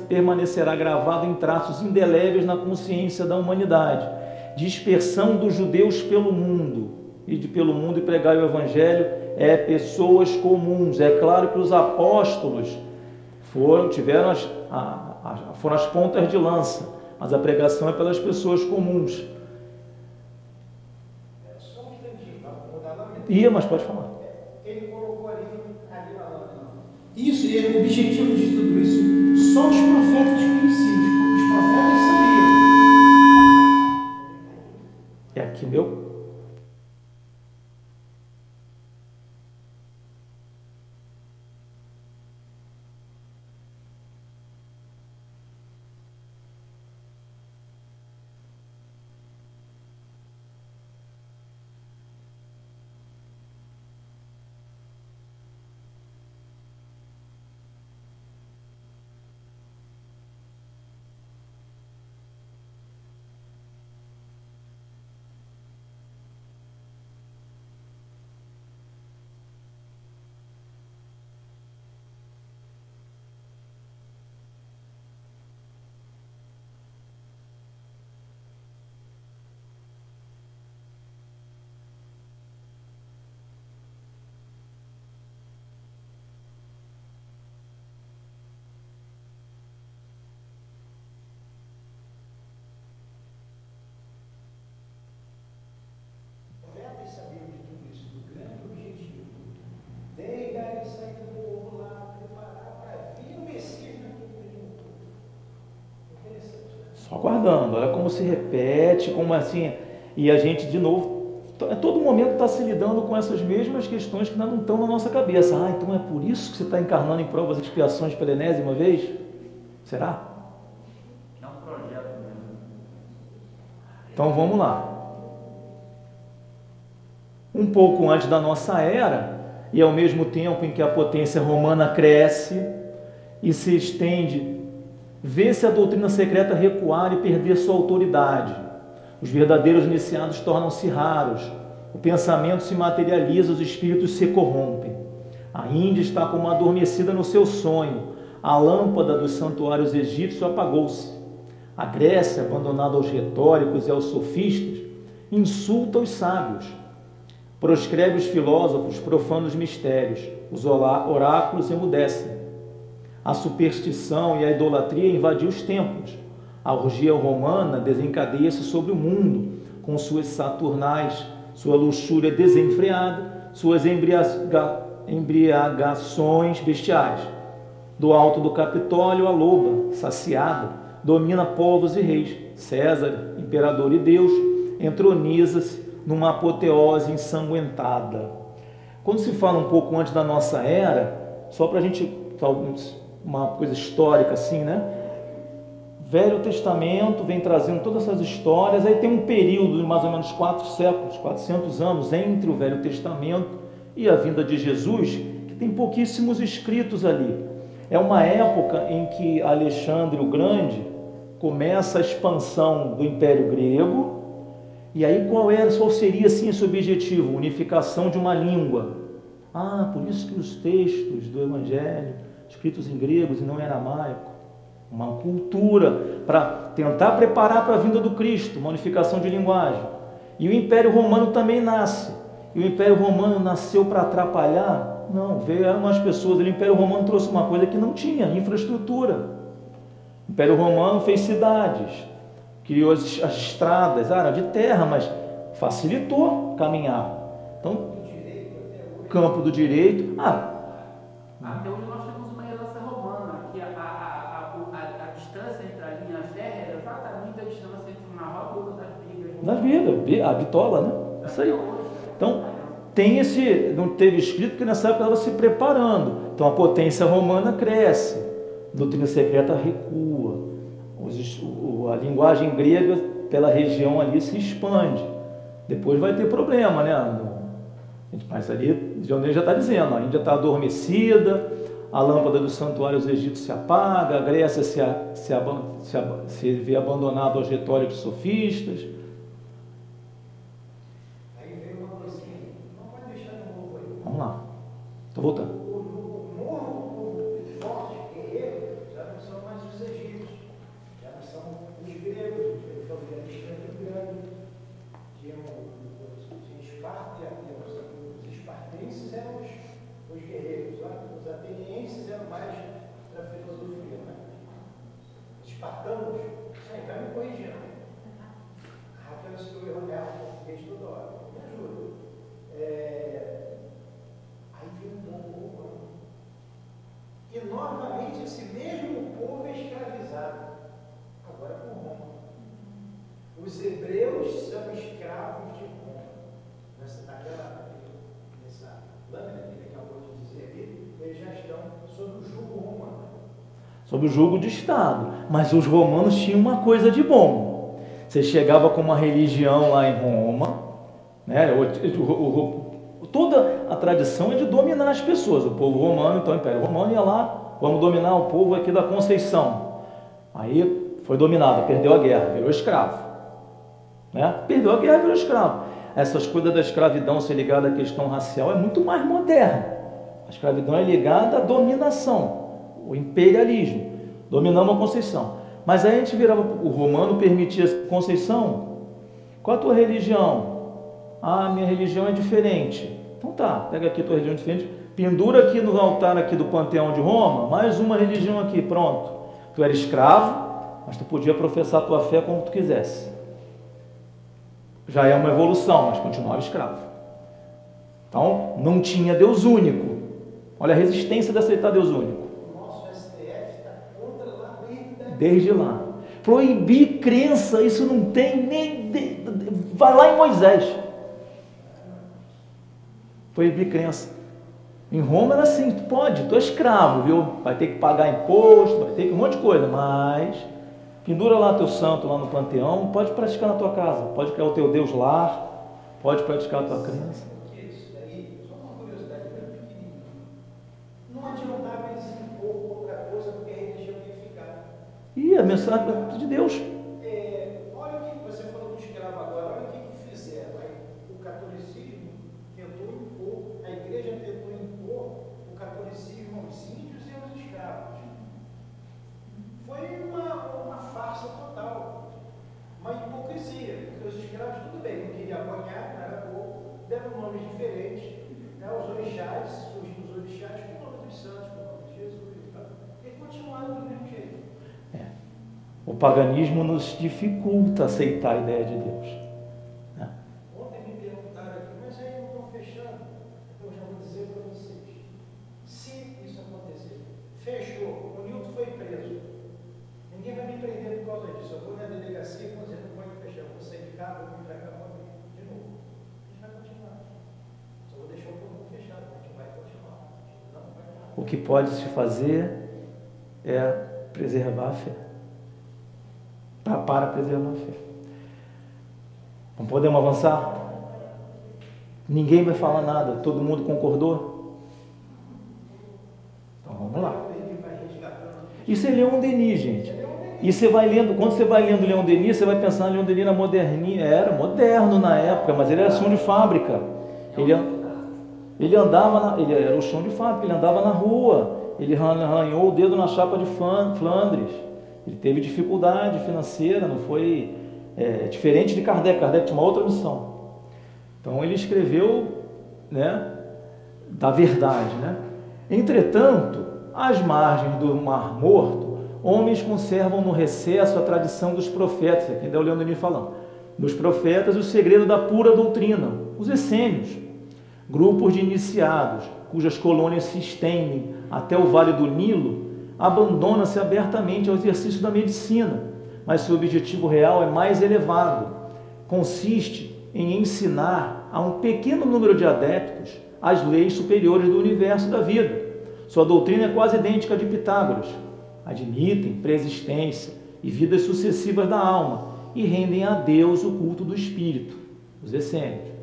permanecerá gravado em traços indeléveis na consciência da humanidade. Dispersão dos judeus pelo mundo, e de pelo mundo e pregar o evangelho é pessoas comuns. É claro que os apóstolos foram tiveram as, a, a, foram as pontas de lança, mas a pregação é pelas pessoas comuns. É um Ia, mas pode falar. Ele colocou ali, ali na lâmina. Isso, e o objetivo de tudo isso, só os profetas conheciam, os profetas sabiam. É aqui meu Só aguardando. Olha como se repete, como assim. E a gente, de novo, a todo momento está se lidando com essas mesmas questões que ainda não estão na nossa cabeça. Ah, então é por isso que você está encarnando em provas e expiações pela enésima vez? Será? É um projeto mesmo. Então vamos lá. Um pouco antes da nossa era, e ao mesmo tempo em que a potência romana cresce e se estende Vê-se a doutrina secreta recuar e perder sua autoridade. Os verdadeiros iniciados tornam-se raros. O pensamento se materializa, os espíritos se corrompem. A Índia está como adormecida no seu sonho. A lâmpada dos santuários egípcios apagou-se. A Grécia, abandonada aos retóricos e aos sofistas, insulta os sábios. Proscreve os filósofos, profana os mistérios. Os oráculos emudecem. A superstição e a idolatria invadiu os templos. A orgia romana desencadeia-se sobre o mundo, com suas saturnais, sua luxúria desenfreada, suas embriaga, embriagações bestiais. Do alto do Capitólio, a loba, saciada, domina povos e reis. César, imperador e Deus, entroniza-se numa apoteose ensanguentada. Quando se fala um pouco antes da nossa era, só para a gente uma coisa histórica assim, né? Velho Testamento vem trazendo todas essas histórias, aí tem um período de mais ou menos quatro séculos, 400 anos entre o Velho Testamento e a vinda de Jesus, que tem pouquíssimos escritos ali. É uma época em que Alexandre o Grande começa a expansão do Império Grego, e aí qual era, qual seria assim esse objetivo? Unificação de uma língua. Ah, por isso que os textos do Evangelho escritos em gregos e não em aramaico. Uma cultura para tentar preparar para a vinda do Cristo, uma unificação de linguagem. E o Império Romano também nasce. E o Império Romano nasceu para atrapalhar? Não, vieram umas pessoas. O Império Romano trouxe uma coisa que não tinha: infraestrutura. O Império Romano fez cidades, criou as, as estradas, ah, era de terra, mas facilitou caminhar. Então, campo do direito. Ah, Das vigas, a bitola, né? Isso aí. Então, tem esse, não teve escrito que nessa época estava se preparando. Então a potência romana cresce, a doutrina secreta recua, a linguagem grega pela região ali se expande. Depois vai ter problema, né? Mas ali, Dionísio já está dizendo, a Índia está adormecida, a lâmpada dos santuários egípcios se apaga, a Grécia se, se, se, se vê abandonada aos retóricos sofistas. Aí veio uma coisinha, não pode deixar de novo aí. Vamos lá. Estou voltando. O morro forte, guerreiro, já não são mais os egípcios, já não são os gregos, ele falou que era Alexandre Grande, tinha os Esparta, os espartenses eram os, os guerreiros, os atenienses eram mais da filosofia, né? Os espartanos, isso aí, vai me corrigindo. Raquel escreveu errado em português toda hora, me ajuda. É, Aí vem um povo romano. E novamente esse mesmo povo é escravizado. Agora com Roma. Os hebreus são escravos de Roma. Nessa, naquela, nessa lâmina que ele acabou de dizer ali, eles já estão sob o jugo romano. Sob o jugo de Estado. Mas os romanos tinham uma coisa de bom. Você chegava com uma religião lá em Roma, né? o, o, o toda a tradição é de dominar as pessoas. O povo romano, então o Império Romano ia lá, vamos dominar o povo aqui da Conceição. Aí foi dominado, perdeu a guerra, virou escravo. Né? Perdeu a guerra, virou escravo. Essas coisas da escravidão ser ligada à questão racial é muito mais moderna. A escravidão é ligada à dominação, o imperialismo. Dominamos a Conceição. Mas aí a gente virava, o romano permitia Conceição, qual a tua religião? Ah, minha religião é diferente. Então tá, pega aqui tua religião diferente, pendura aqui no altar aqui do Panteão de Roma, mais uma religião aqui, pronto. Tu era escravo, mas tu podia professar tua fé como tu quisesse. Já é uma evolução, mas continuava escravo. Então, não tinha Deus único. Olha a resistência de aceitar Deus único. Desde lá. Proibir crença, isso não tem nem. Vai lá em Moisés proibir crença. Em Roma era assim, tu pode, tu é escravo, viu? Vai ter que pagar imposto, vai ter que um monte de coisa, mas pendura lá teu santo lá no panteão, pode praticar na tua casa, pode criar o teu Deus lá, pode praticar a tua crença. Só uma curiosidade Não adiantava eles impor outra coisa porque a religião ia ficar. E a mensagem de Deus. Paganismo nos dificulta aceitar a ideia de Deus. Né? Ontem me perguntaram aqui, mas aí não estão fechando. Eu já vou dizer para vocês. Se isso acontecer, fechou, o Nilton foi preso. Ninguém vai me prender por causa disso. Eu vou na delegacia e vou dizer, não pode fechar. Eu vou sair de cá, vou vir para cá, vou vir de novo. A gente vai continuar. Só vou deixar o povo fechado, a gente vai continuar. Não vai o que pode se fazer é preservar a fé para, preservar a fé. Não podemos avançar? Ninguém vai falar nada, todo mundo concordou? Então vamos lá. Isso é Leon Denis, gente. E você vai lendo, quando você vai lendo Leon Denis, você vai pensar Leon Denis na moderninha, era moderno na época, mas ele era chão de fábrica. Ele, ele andava, na, ele era o chão de fábrica, ele andava na rua, ele arranhou o dedo na chapa de Flandres. Ele teve dificuldade financeira, não foi é, diferente de Kardec. Kardec tinha uma outra missão. Então ele escreveu, né, da verdade, né? Entretanto, às margens do Mar Morto, homens conservam no recesso a tradição dos profetas, aqui ainda é o Leandro falando, dos profetas o segredo da pura doutrina, os essênios, grupos de iniciados, cujas colônias se estendem até o Vale do Nilo, abandona-se abertamente ao exercício da medicina, mas seu objetivo real é mais elevado. Consiste em ensinar a um pequeno número de adeptos as leis superiores do universo da vida. Sua doutrina é quase idêntica à de Pitágoras. Admitem preexistência e vidas sucessivas da alma e rendem a Deus o culto do espírito, os essênios.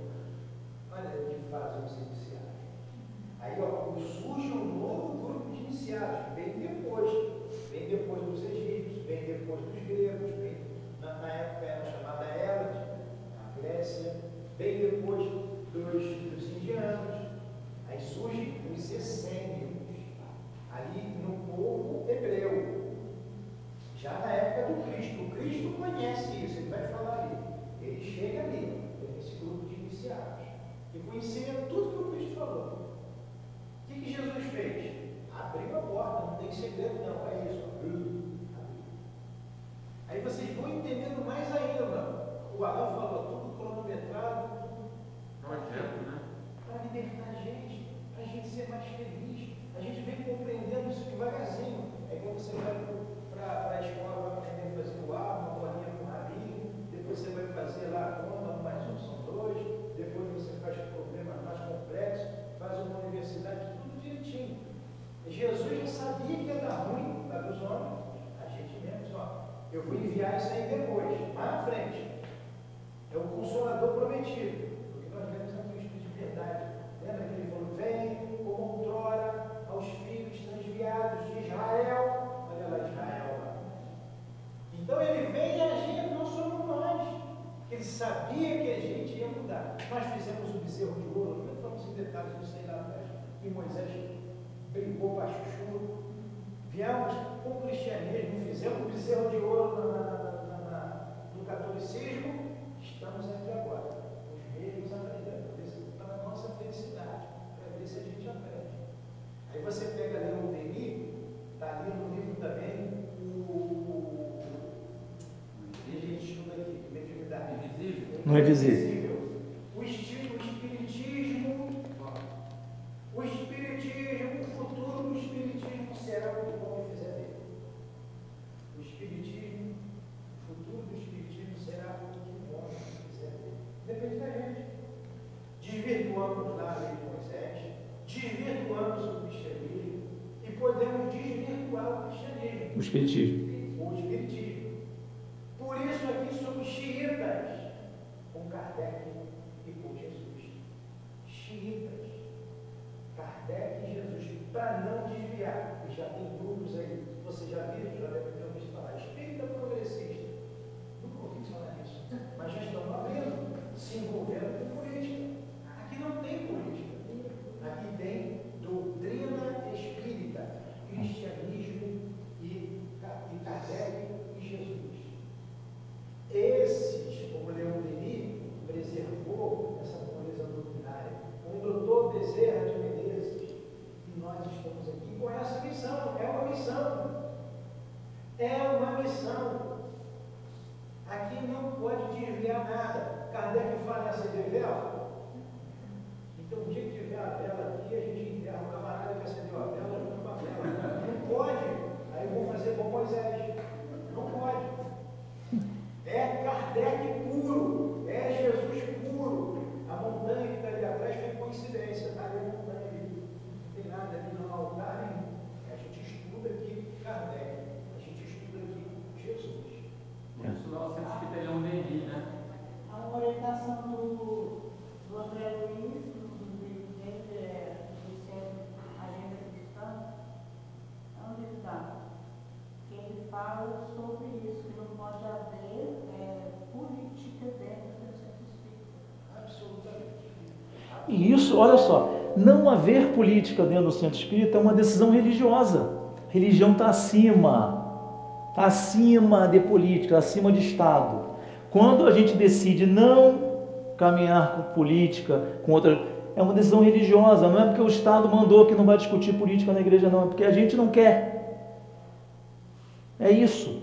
no povo hebreu, já na época do Cristo. O Cristo conhece isso, ele vai falar ali. Ele chega ali, esse grupo de iniciados, e conhecia tudo que o Cristo falou. O que, que Jesus fez? Abriu a porta, não tem segredo, não, é isso, abriu. Aí vocês vão entendendo mais ainda. O Arão falou tudo cronometrado. Não adianta, é né? Para libertar a gente, para a gente ser mais feliz. A gente vem compreendendo devagarzinho. É igual você vai para a escola, aprender a fazer o ar, uma bolinha com rabinho, depois você vai fazer lá a conta, mais um são dois, depois você faz problemas mais complexos, faz uma universidade, tudo direitinho. Jesus já sabia que ia dar ruim para os homens, a gente mesmo, ó. Eu vou enviar isso aí depois, lá na frente. É o consolador prometido. Porque nós vemos aqui o Espírito de verdade. Lembra que ele falou, vem como outrora aos filhos transviados de Israel. Olha lá Israel lá. Então ele vem e a gente não somos nós. Ele sabia que a gente ia mudar. Nós fizemos o bezerro de ouro, não estamos em detalhes, não sei lá atrás. E Moisés brincou com a chuchu. Viemos com o cristianismo, fizemos o bezerro de ouro na, na, na, no catolicismo, estamos aqui agora. Os meios aprendendo, para a nossa felicidade, para ver se a gente aprende. Aí você pega ali o Denis, está ali no livro também, o, o, a gente estuda aqui, mediunidade. Invisível? Não é visível. E isso, olha só, não haver política dentro do centro espírita é uma decisão religiosa. A religião está acima, está acima de política, acima de Estado. Quando a gente decide não caminhar com política, com outra, é uma decisão religiosa. Não é porque o Estado mandou que não vai discutir política na igreja, não, é porque a gente não quer. É isso.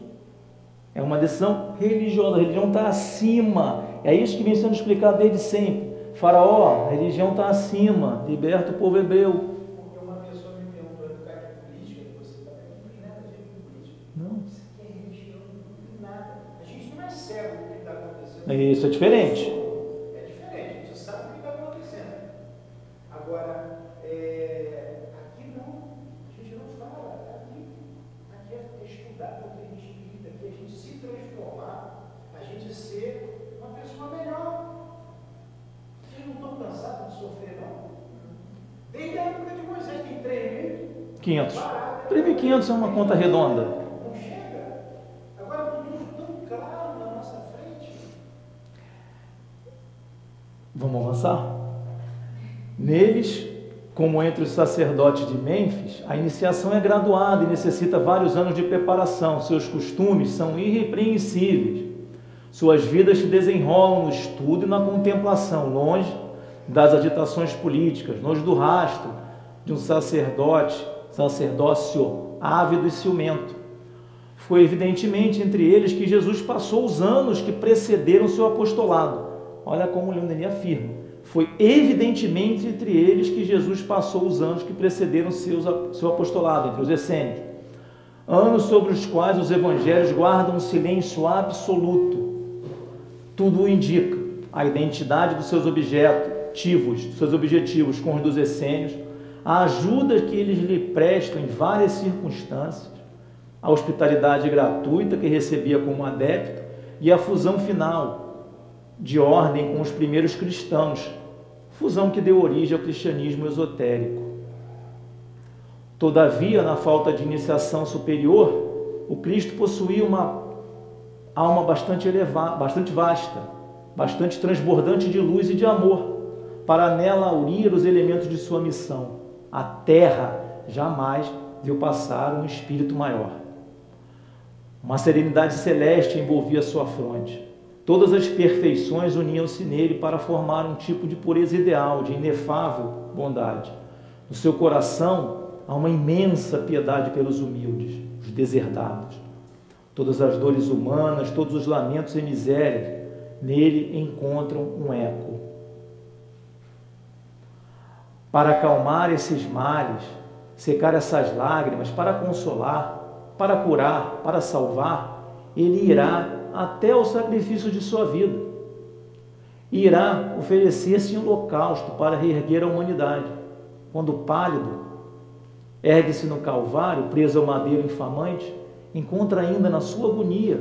É uma decisão religiosa. A religião está acima. É isso que vem sendo explicado desde sempre. Faraó, a religião está acima. Liberta o povo hebreu. Porque uma pessoa me perguntou política, você também não tem nada a ver com política. Não. Isso aqui é religião, não tem nada. A gente não é cego do que está acontecendo. Isso é diferente. É diferente, a gente sabe o que está acontecendo. Agora, é, aqui não, a gente não fala. Aqui, aqui é estudar a doutrina espírita, aqui é a gente se transformar, a gente ser uma pessoa melhor. Vocês não estão cansados de sofrer, não? Desde a época de Moisés, tem 3 mil. 500. 3.500 é uma conta redonda. Vamos avançar? Neles, como entre os sacerdotes de Mênfis, a iniciação é graduada e necessita vários anos de preparação. Seus costumes são irrepreensíveis. Suas vidas se desenrolam no estudo e na contemplação, longe das agitações políticas, longe do rastro de um sacerdote, sacerdócio ávido e ciumento. Foi evidentemente entre eles que Jesus passou os anos que precederam seu apostolado. Olha como Leon Denis afirma. Foi evidentemente entre eles que Jesus passou os anos que precederam seus, seu apostolado, entre os essênios. Anos sobre os quais os evangelhos guardam um silêncio absoluto. Tudo o indica. A identidade dos seus objetivos, dos seus objetivos com os dos essênios, a ajuda que eles lhe prestam em várias circunstâncias, a hospitalidade gratuita que recebia como adepto e a fusão final de ordem com os primeiros cristãos, fusão que deu origem ao cristianismo esotérico. Todavia, na falta de iniciação superior, o Cristo possuía uma alma bastante elevada, bastante vasta, bastante transbordante de luz e de amor, para nela unir os elementos de sua missão. A terra jamais viu passar um espírito maior. Uma serenidade celeste envolvia sua fronte. Todas as perfeições uniam-se nele para formar um tipo de pureza ideal, de inefável bondade. No seu coração há uma imensa piedade pelos humildes, os deserdados. Todas as dores humanas, todos os lamentos e misérias, nele encontram um eco. Para acalmar esses males, secar essas lágrimas, para consolar, para curar, para salvar, ele irá até o sacrifício de sua vida. Irá oferecer-se em holocausto para reerguer a humanidade. Quando pálido, ergue-se no Calvário, preso ao madeiro infamante, encontra ainda na sua agonia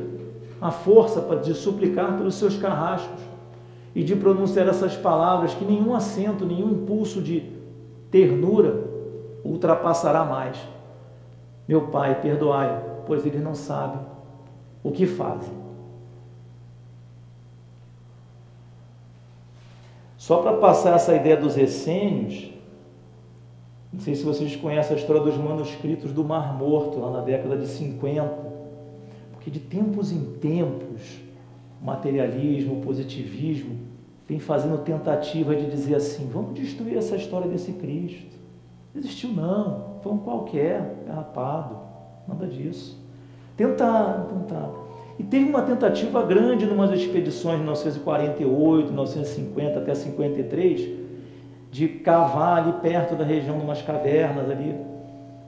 a força para de suplicar pelos seus carrascos e de pronunciar essas palavras que nenhum acento, nenhum impulso de ternura ultrapassará mais. Meu Pai, perdoai, pois eles não sabem o que fazem. Só para passar essa ideia dos essênios, não sei se vocês conhecem a história dos manuscritos do Mar Morto, lá na década de 50, porque de tempos em tempos, materialismo, positivismo, vem fazendo tentativa de dizer assim: vamos destruir essa história desse Cristo. Não existiu, não, foi um qualquer, garrapado. Nada disso. Tentaram, tentaram. E teve uma tentativa grande em umas expedições de 1948, 1950 até 53, de cavar ali perto da região de umas cavernas ali,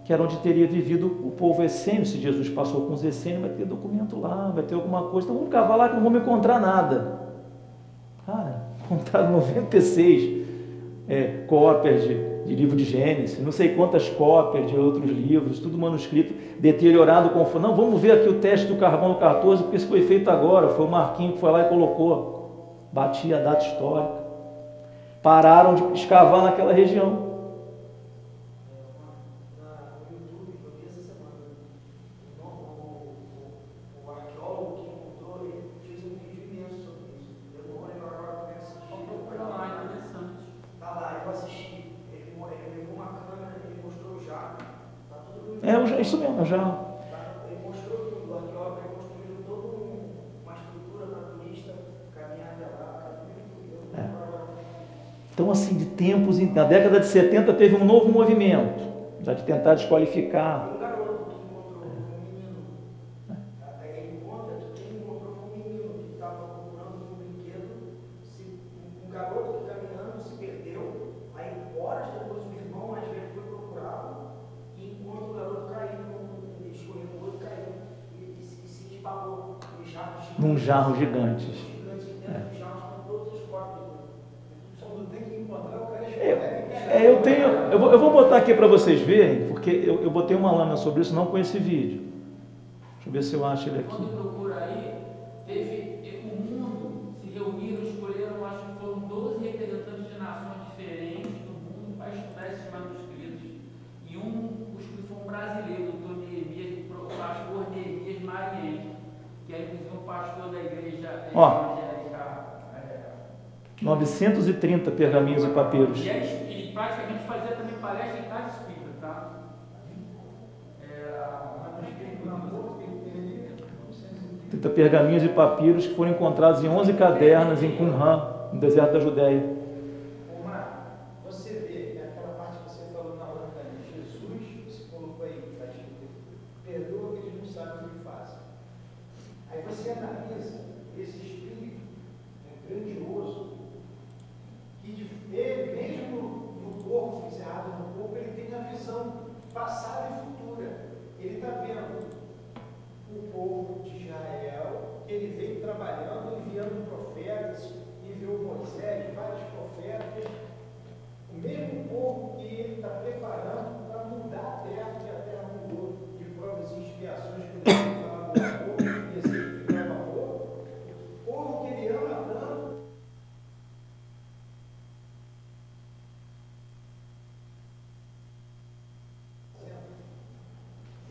que era onde teria vivido o povo essênio. Se Jesus passou com os essênios, vai ter documento lá, vai ter alguma coisa. Então vamos cavar lá que não vamos encontrar nada. Cara, encontraram 96 é, cópias de de livro de Gênesis, não sei quantas cópias de outros livros, tudo manuscrito, deteriorado com não, vamos ver aqui o teste do carbono 14, porque isso foi feito agora, foi o Marquinho que foi lá e colocou, batia a data histórica. Pararam de escavar naquela região. É isso mesmo, já. Ele mostrou tudo, aqui ó, ele construiu toda uma estrutura para turista caminhar lá, é. Então, assim, de tempos, na década de 70 teve um novo movimento, já de tentar desqualificar num jarro gigantes. É. É, eu tenho, eu vou, eu vou botar aqui para vocês verem, porque eu, eu botei uma lâmina sobre isso, não com esse vídeo. Deixa eu ver se eu acho ele aqui. Quando procura aí, teve o mundo se reuniram, escolheram, acho que foram 12 representantes de nações diferentes do mundo para estudar esses manuscritos. E um, foi um brasileiro, o Neemias, o pastor Neemias Mariente que é inclusive um pastor da igreja Ó, é, 930 pergaminhos e papiros. E pergaminhos e papiros que foram encontrados em 11 cadernas em Qumran, no deserto da Judéia. passada e futura. Ele está vendo o povo de Israel, ele veio trabalhando, enviando profetas, enviou Moisés, vários profetas, o mesmo povo que ele está preparando para mudar a terra, que a terra mudou de provas e expiações que ele falava do amor, e exemplificava amor. O povo que ele ama tanto.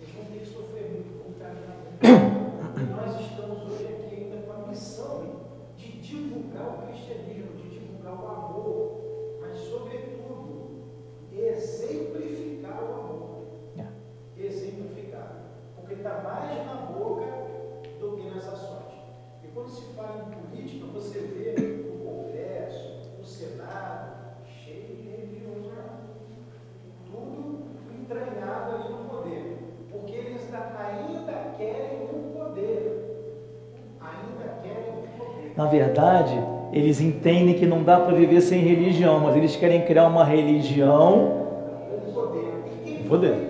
Eles vão ter que sofrer muito, vão caminhar muito. Nós estamos hoje aqui ainda com a missão de divulgar o cristianismo, de divulgar o amor, mas, sobretudo, exemplificar o amor. É. Exemplificar. Porque está mais na boca do que nas ações. E quando se fala em política, você vê o Congresso, o Senado, cheio de religioso. Tudo entranhado ali no poder. Porque eles ainda querem o poder. Ainda querem o poder. Na verdade, eles entendem que não dá para viver sem religião, mas eles querem criar uma religião. E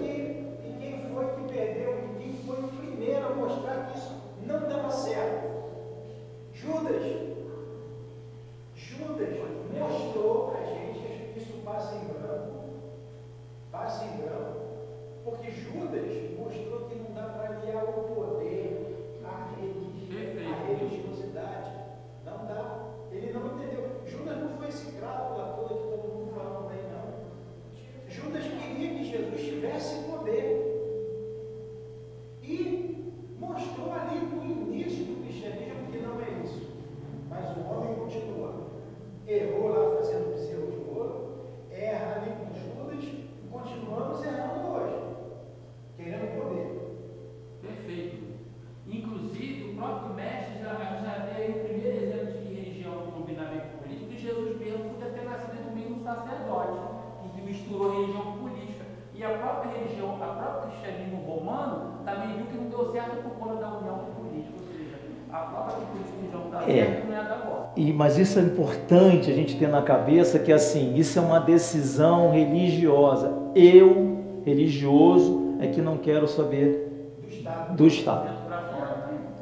E, mas isso é importante a gente ter na cabeça que assim, isso é uma decisão religiosa. Eu, religioso, é que não quero saber Do Estado. do Estado.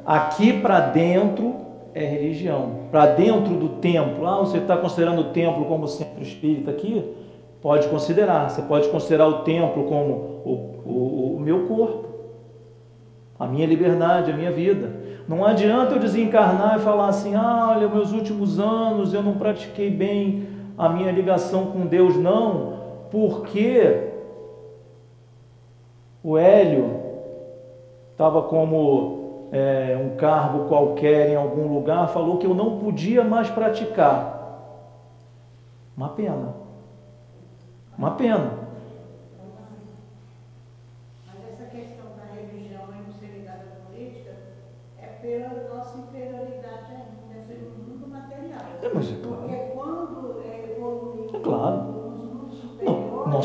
Aqui para dentro é religião. Para dentro do templo, ah, você está considerando o templo como centro espírita aqui? Pode considerar. Você pode considerar o templo como o, o, o meu corpo, a minha liberdade, a minha vida. Não adianta eu desencarnar e falar assim: ah, olha, meus últimos anos eu não pratiquei bem a minha ligação com Deus, não, porque o Hélio estava como é, um cargo qualquer em algum lugar, falou que eu não podia mais praticar. Uma pena. Uma pena.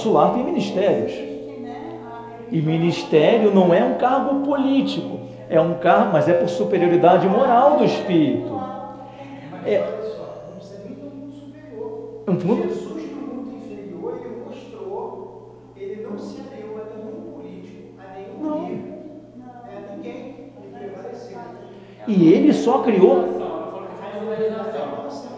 Nosso lar tem ministérios. E ministério não é um cargo político, é um cargo, mas é por superioridade moral do espírito. É. olha só, não precisa nem do mundo superior. Um mundo- Jesus no mundo inferior, ele mostrou, ele não se aliou a nenhum político, a nenhum Não. líder, a ninguém. Ele prevaleceu. E ele só criou. Ela falou que faz uma legislação. Nossa,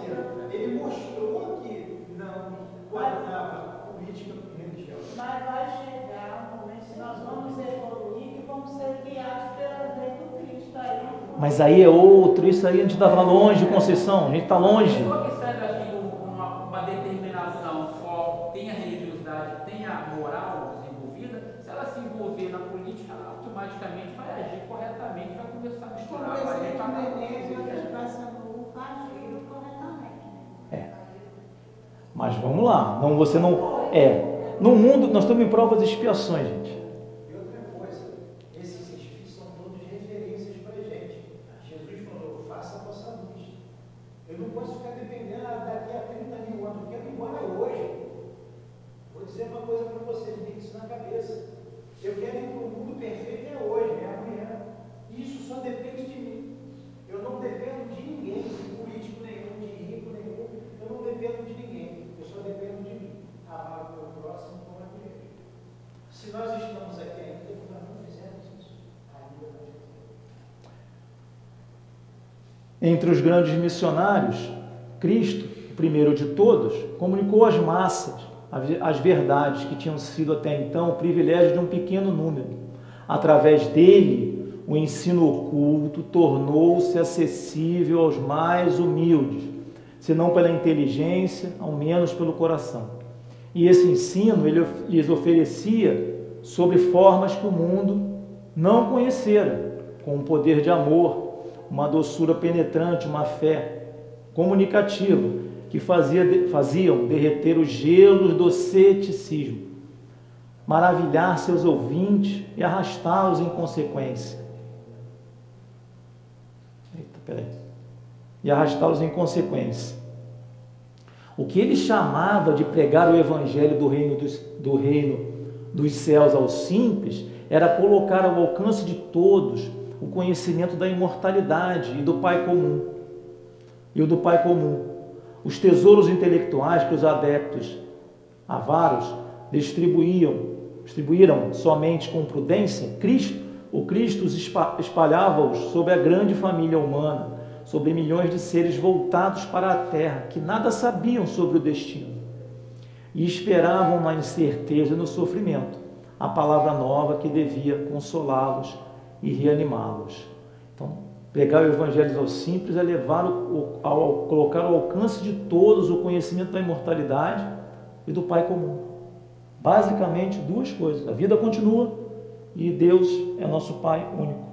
Ele mostrou que não guardava política com religião. Mas vai chegar um momento que nós vamos evoluir e vamos ser guiados pela lei do Cristo aí. Mas aí é outro, isso aí a gente estava longe, Conceição, a gente está longe. Só que serve aqui uma, uma determinação forte, tem a religiosidade, tem a moral desenvolvida, se ela se envolver na política, ela automaticamente vai agir corretamente, vai começar a O misturar, vai presidente tentar Menezes está passando o agiu corretamente. É. Mas vamos lá, não, você não. É. No mundo, nós estamos em provas e expiações, gente. E outra coisa, esses espíritos são todos referências para a gente. Jesus falou, faça a vossa luz. Eu não posso ficar dependendo ah, daqui a 30 mil anos, eu quero ir embora hoje. Vou dizer uma coisa para vocês, tem isso na cabeça. Eu quero ir para o mundo perfeito é hoje, é amanhã. Isso só depende de mim. Eu não dependo de ninguém, de político nenhum, de rico nenhum. Eu não dependo de ninguém. Eu só dependo de mim. Amar o meu próximo como a mim mesmo. Se nós Entre os grandes missionários, Cristo, o primeiro de todos, comunicou às massas as verdades que tinham sido até então o privilégio de um pequeno número. Através dele, o ensino oculto tornou-se acessível aos mais humildes, se não pela inteligência, ao menos pelo coração. E esse ensino ele lhes oferecia sob formas que o mundo não conhecera, com um poder de amor, uma doçura penetrante, uma fé comunicativa que fazia, faziam derreter os gelos do ceticismo, maravilhar seus ouvintes e arrastá-los em consequência. Eita, peraí. E arrastá-los em consequência. O que ele chamava de pregar o evangelho do reino dos, do reino dos céus aos simples era colocar ao alcance de todos o conhecimento da imortalidade e do Pai comum. E o do Pai comum. Os tesouros intelectuais que os adeptos avaros distribuíam, distribuíram somente com prudência, Cristo, o Cristo espalhava-os sobre a grande família humana, sobre milhões de seres voltados para a terra, que nada sabiam sobre o destino e esperavam na incerteza e no sofrimento a palavra nova que devia consolá-los e reanimá-los. Então, pregar o evangelho aos simples é levar o, ao, colocar ao alcance de todos o conhecimento da imortalidade e do Pai comum. Basicamente, duas coisas. A vida continua e Deus é nosso Pai único.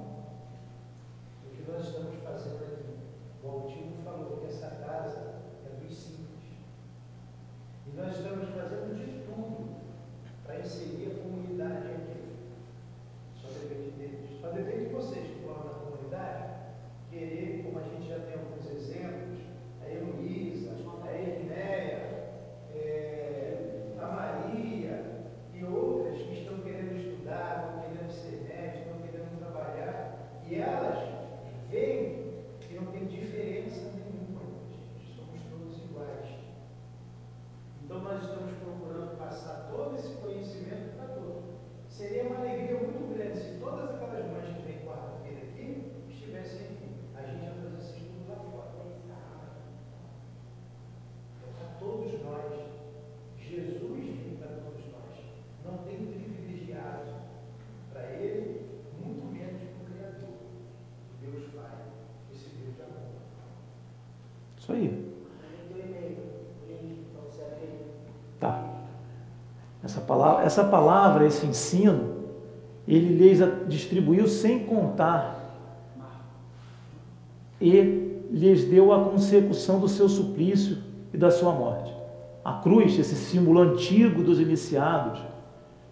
Essa palavra, esse ensino, ele lhes distribuiu sem contar e lhes deu a consecução do seu suplício e da sua morte. A cruz, esse símbolo antigo dos iniciados,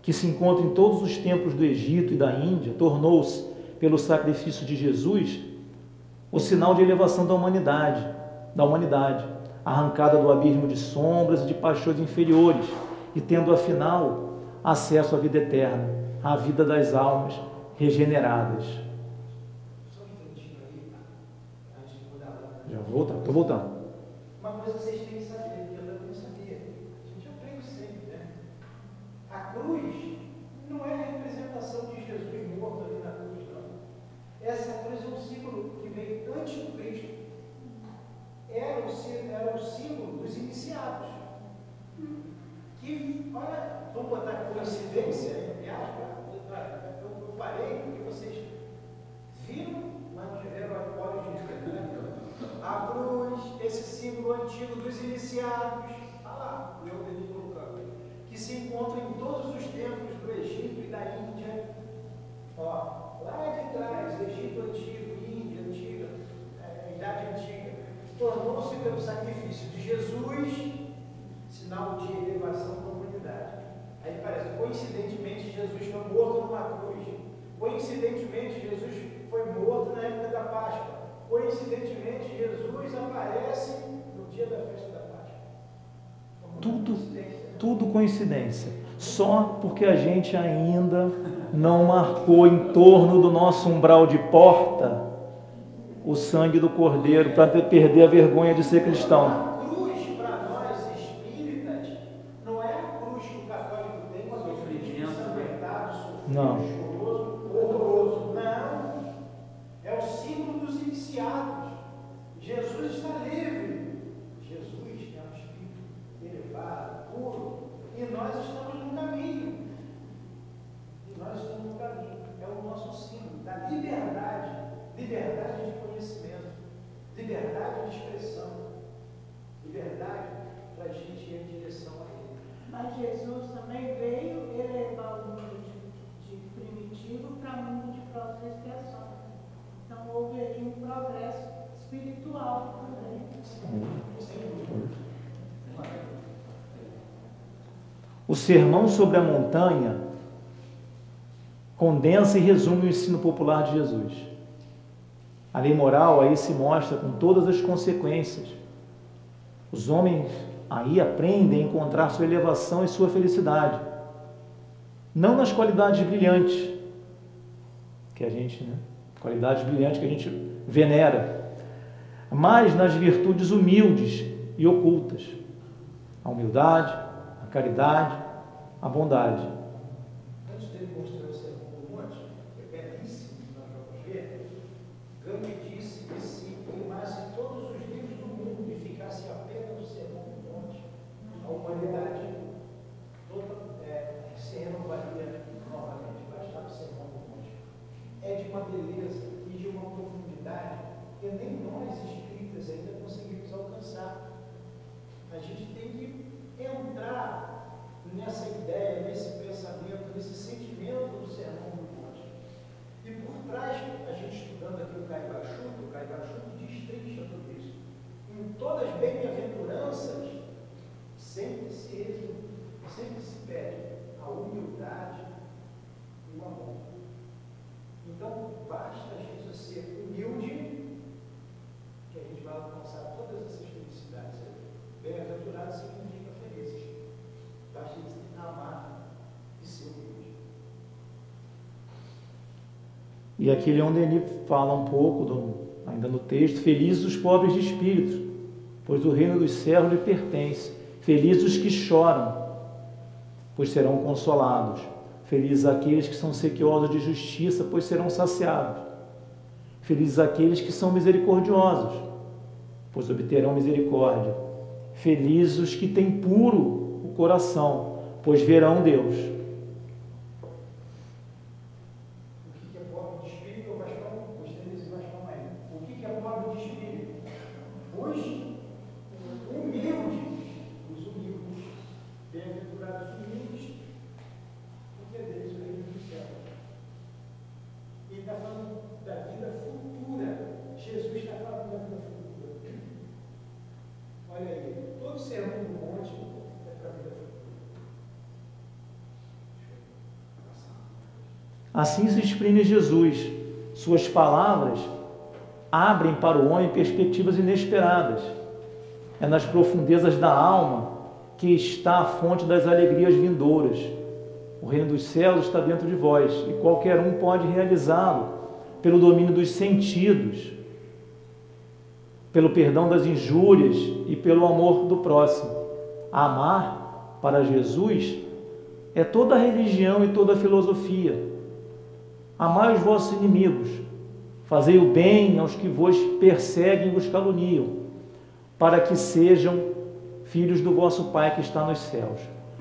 que se encontra em todos os templos do Egito e da Índia, tornou-se, pelo sacrifício de Jesus, o sinal de elevação da humanidade, da humanidade, arrancada do abismo de sombras e de paixões inferiores, e tendo afinal acesso à vida eterna, à vida das almas regeneradas. Já vou voltar, estou voltando. Uma coisa vocês têm que saber, que eu também não sabia, a gente aprende sempre, né? A cruz não é a representação de Jesus morto ali na cruz, não. Essa cruz é um símbolo que veio antes do Cristo era o, era o símbolo dos iniciados. Que, olha, vamos botar coincidência, entre aspas, eu, eu parei porque vocês viram, mas não tiveram a de né? A cruz, esse símbolo antigo dos iniciados, olha lá, Eudenir colocando, que se encontra em todos os templos do Egito e da Índia. Ó, lá de trás, Egito antigo, Índia antiga, é, Idade antiga tornou-se pelo sacrifício de Jesus sinal de elevação da humanidade. Aí parece, coincidentemente, Jesus foi morto numa cruz. Coincidentemente, Jesus foi morto na época da Páscoa. Coincidentemente, Jesus aparece no dia da festa da Páscoa. Tudo, tudo coincidência. Só porque a gente ainda não marcou em torno do nosso umbral de porta o sangue do Cordeiro para perder a vergonha de ser cristão. A cruz para nós espíritas não é a cruz que o católico tem com sofrimento, não. O sermão sobre a montanha condensa e resume o ensino popular de Jesus. A lei moral aí se mostra com todas as consequências. Os homens aí aprendem a encontrar sua elevação e sua felicidade. Não nas qualidades brilhantes, que a gente, né? Qualidades brilhantes que a gente venera, mas nas virtudes humildes e ocultas. A humildade, a caridade, a bondade. Antes dele mostrar o sermão do monte, que é belíssimo, nós vamos ver, Gandhi disse que se queimasse todos os livros do mundo e ficasse apenas o sermão do monte, a humanidade toda é, se renovaria novamente. Bastava o sermão do monte. É de uma beleza e de uma profundidade que nem nós espíritas ainda conseguimos alcançar. A gente tem que entrar nessa ideia, nesse pensamento, nesse sentimento do sermão do monte. E por trás, a gente estudando aqui o Caibachuto, o Caibachuto destrincha tudo isso. Em todas as bem-aventuranças, sempre se resume, sempre se pede a humildade e o amor. Então, basta a gente ser humilde, que a gente vai alcançar todas essas felicidades. Bem-aventurado significa felizes. Basta amar e ser humilde. E aqui Leon Denis fala um pouco, do, ainda no texto, felizes os pobres de espírito, pois o reino dos céus lhe pertence. Felizes os que choram, pois serão consolados. Felizes aqueles que são sequiosos de justiça, pois serão saciados. Felizes aqueles que são misericordiosos, pois obterão misericórdia. Felizes os que têm puro coração, pois verão Deus. O que é pobre de espírito? Eu gostei desse Vascão aí. O que é pobre de espírito? Os humildes, os humildes, bem-aventurados humildes, porque é deles o reino do céu. E está falando da vida futura. Jesus está falando da vida futura. Olha aí, todo sermão do monte Assim se exprime Jesus. Suas palavras abrem para o homem perspectivas inesperadas. É nas profundezas da alma que está a fonte das alegrias vindouras. O reino dos céus está dentro de vós e qualquer um pode realizá-lo pelo domínio dos sentidos, pelo perdão das injúrias e pelo amor do próximo. Amar para Jesus é toda a religião e toda a filosofia. Amai os vossos inimigos, fazei o bem aos que vos perseguem e vos caluniam, para que sejam filhos do vosso Pai que está nos céus,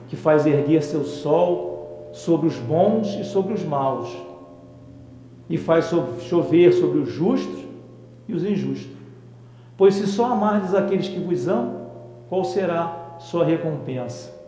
que faz erguer seu sol sobre os bons e sobre os maus, e faz chover sobre os justos e os injustos. Pois se só amardes aqueles que vos amam, qual será sua recompensa?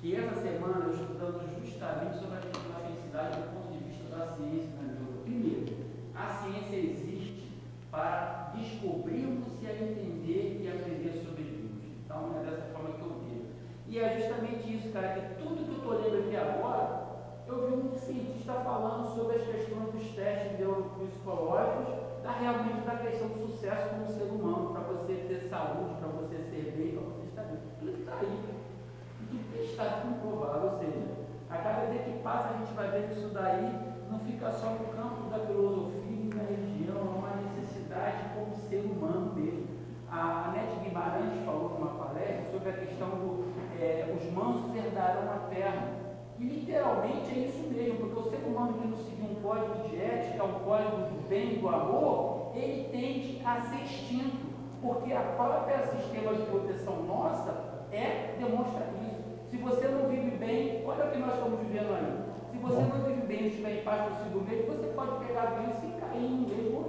que essa semana eu estudando justamente sobre a questão da felicidade do ponto de vista da ciência na né, Primeiro, a ciência existe para descobrirmos e a entender e aprender sobre Deus. Então é dessa forma que eu vejo. E é justamente isso, cara, que tudo que eu estou lendo aqui agora, eu vi um cientista falando sobre as questões dos testes neuropsicológicos, da realmente da questão do sucesso como ser humano, para você ter saúde, para você ser bem, para você estar bem. Tudo está aí que está comprovado, ou seja, a cada dia que passa a gente vai ver que isso daí não fica só no campo da filosofia e da religião, é uma necessidade como ser humano mesmo. A Anete Guimarães falou numa palestra sobre a questão do é, os mansos herdarão a terra. E literalmente é isso mesmo, porque o ser humano que não seguir um código de ética, um código do bem, do amor, ele tende a ser extinto, porque a própria sistema de proteção nossa é demonstra isso. Se você não vive bem, olha o que nós estamos vivendo aí. Se você não vive bem, estiver em paz consigo mesmo, você pode pegar a doença e cair no mesmo.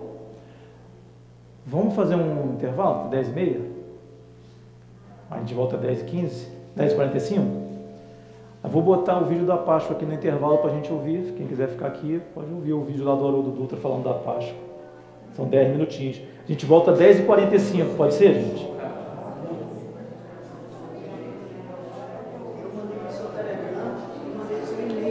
Vamos fazer um intervalo? 10 e meia? A gente volta às 10 e 15? 10 e 45? Eu vou botar o vídeo da Páscoa aqui no intervalo para a gente ouvir. Quem quiser ficar aqui, pode ouvir o vídeo lá do Haroldo Dutra falando da Páscoa. São 10 minutinhos. A gente volta às 10h45, pode ser, gente?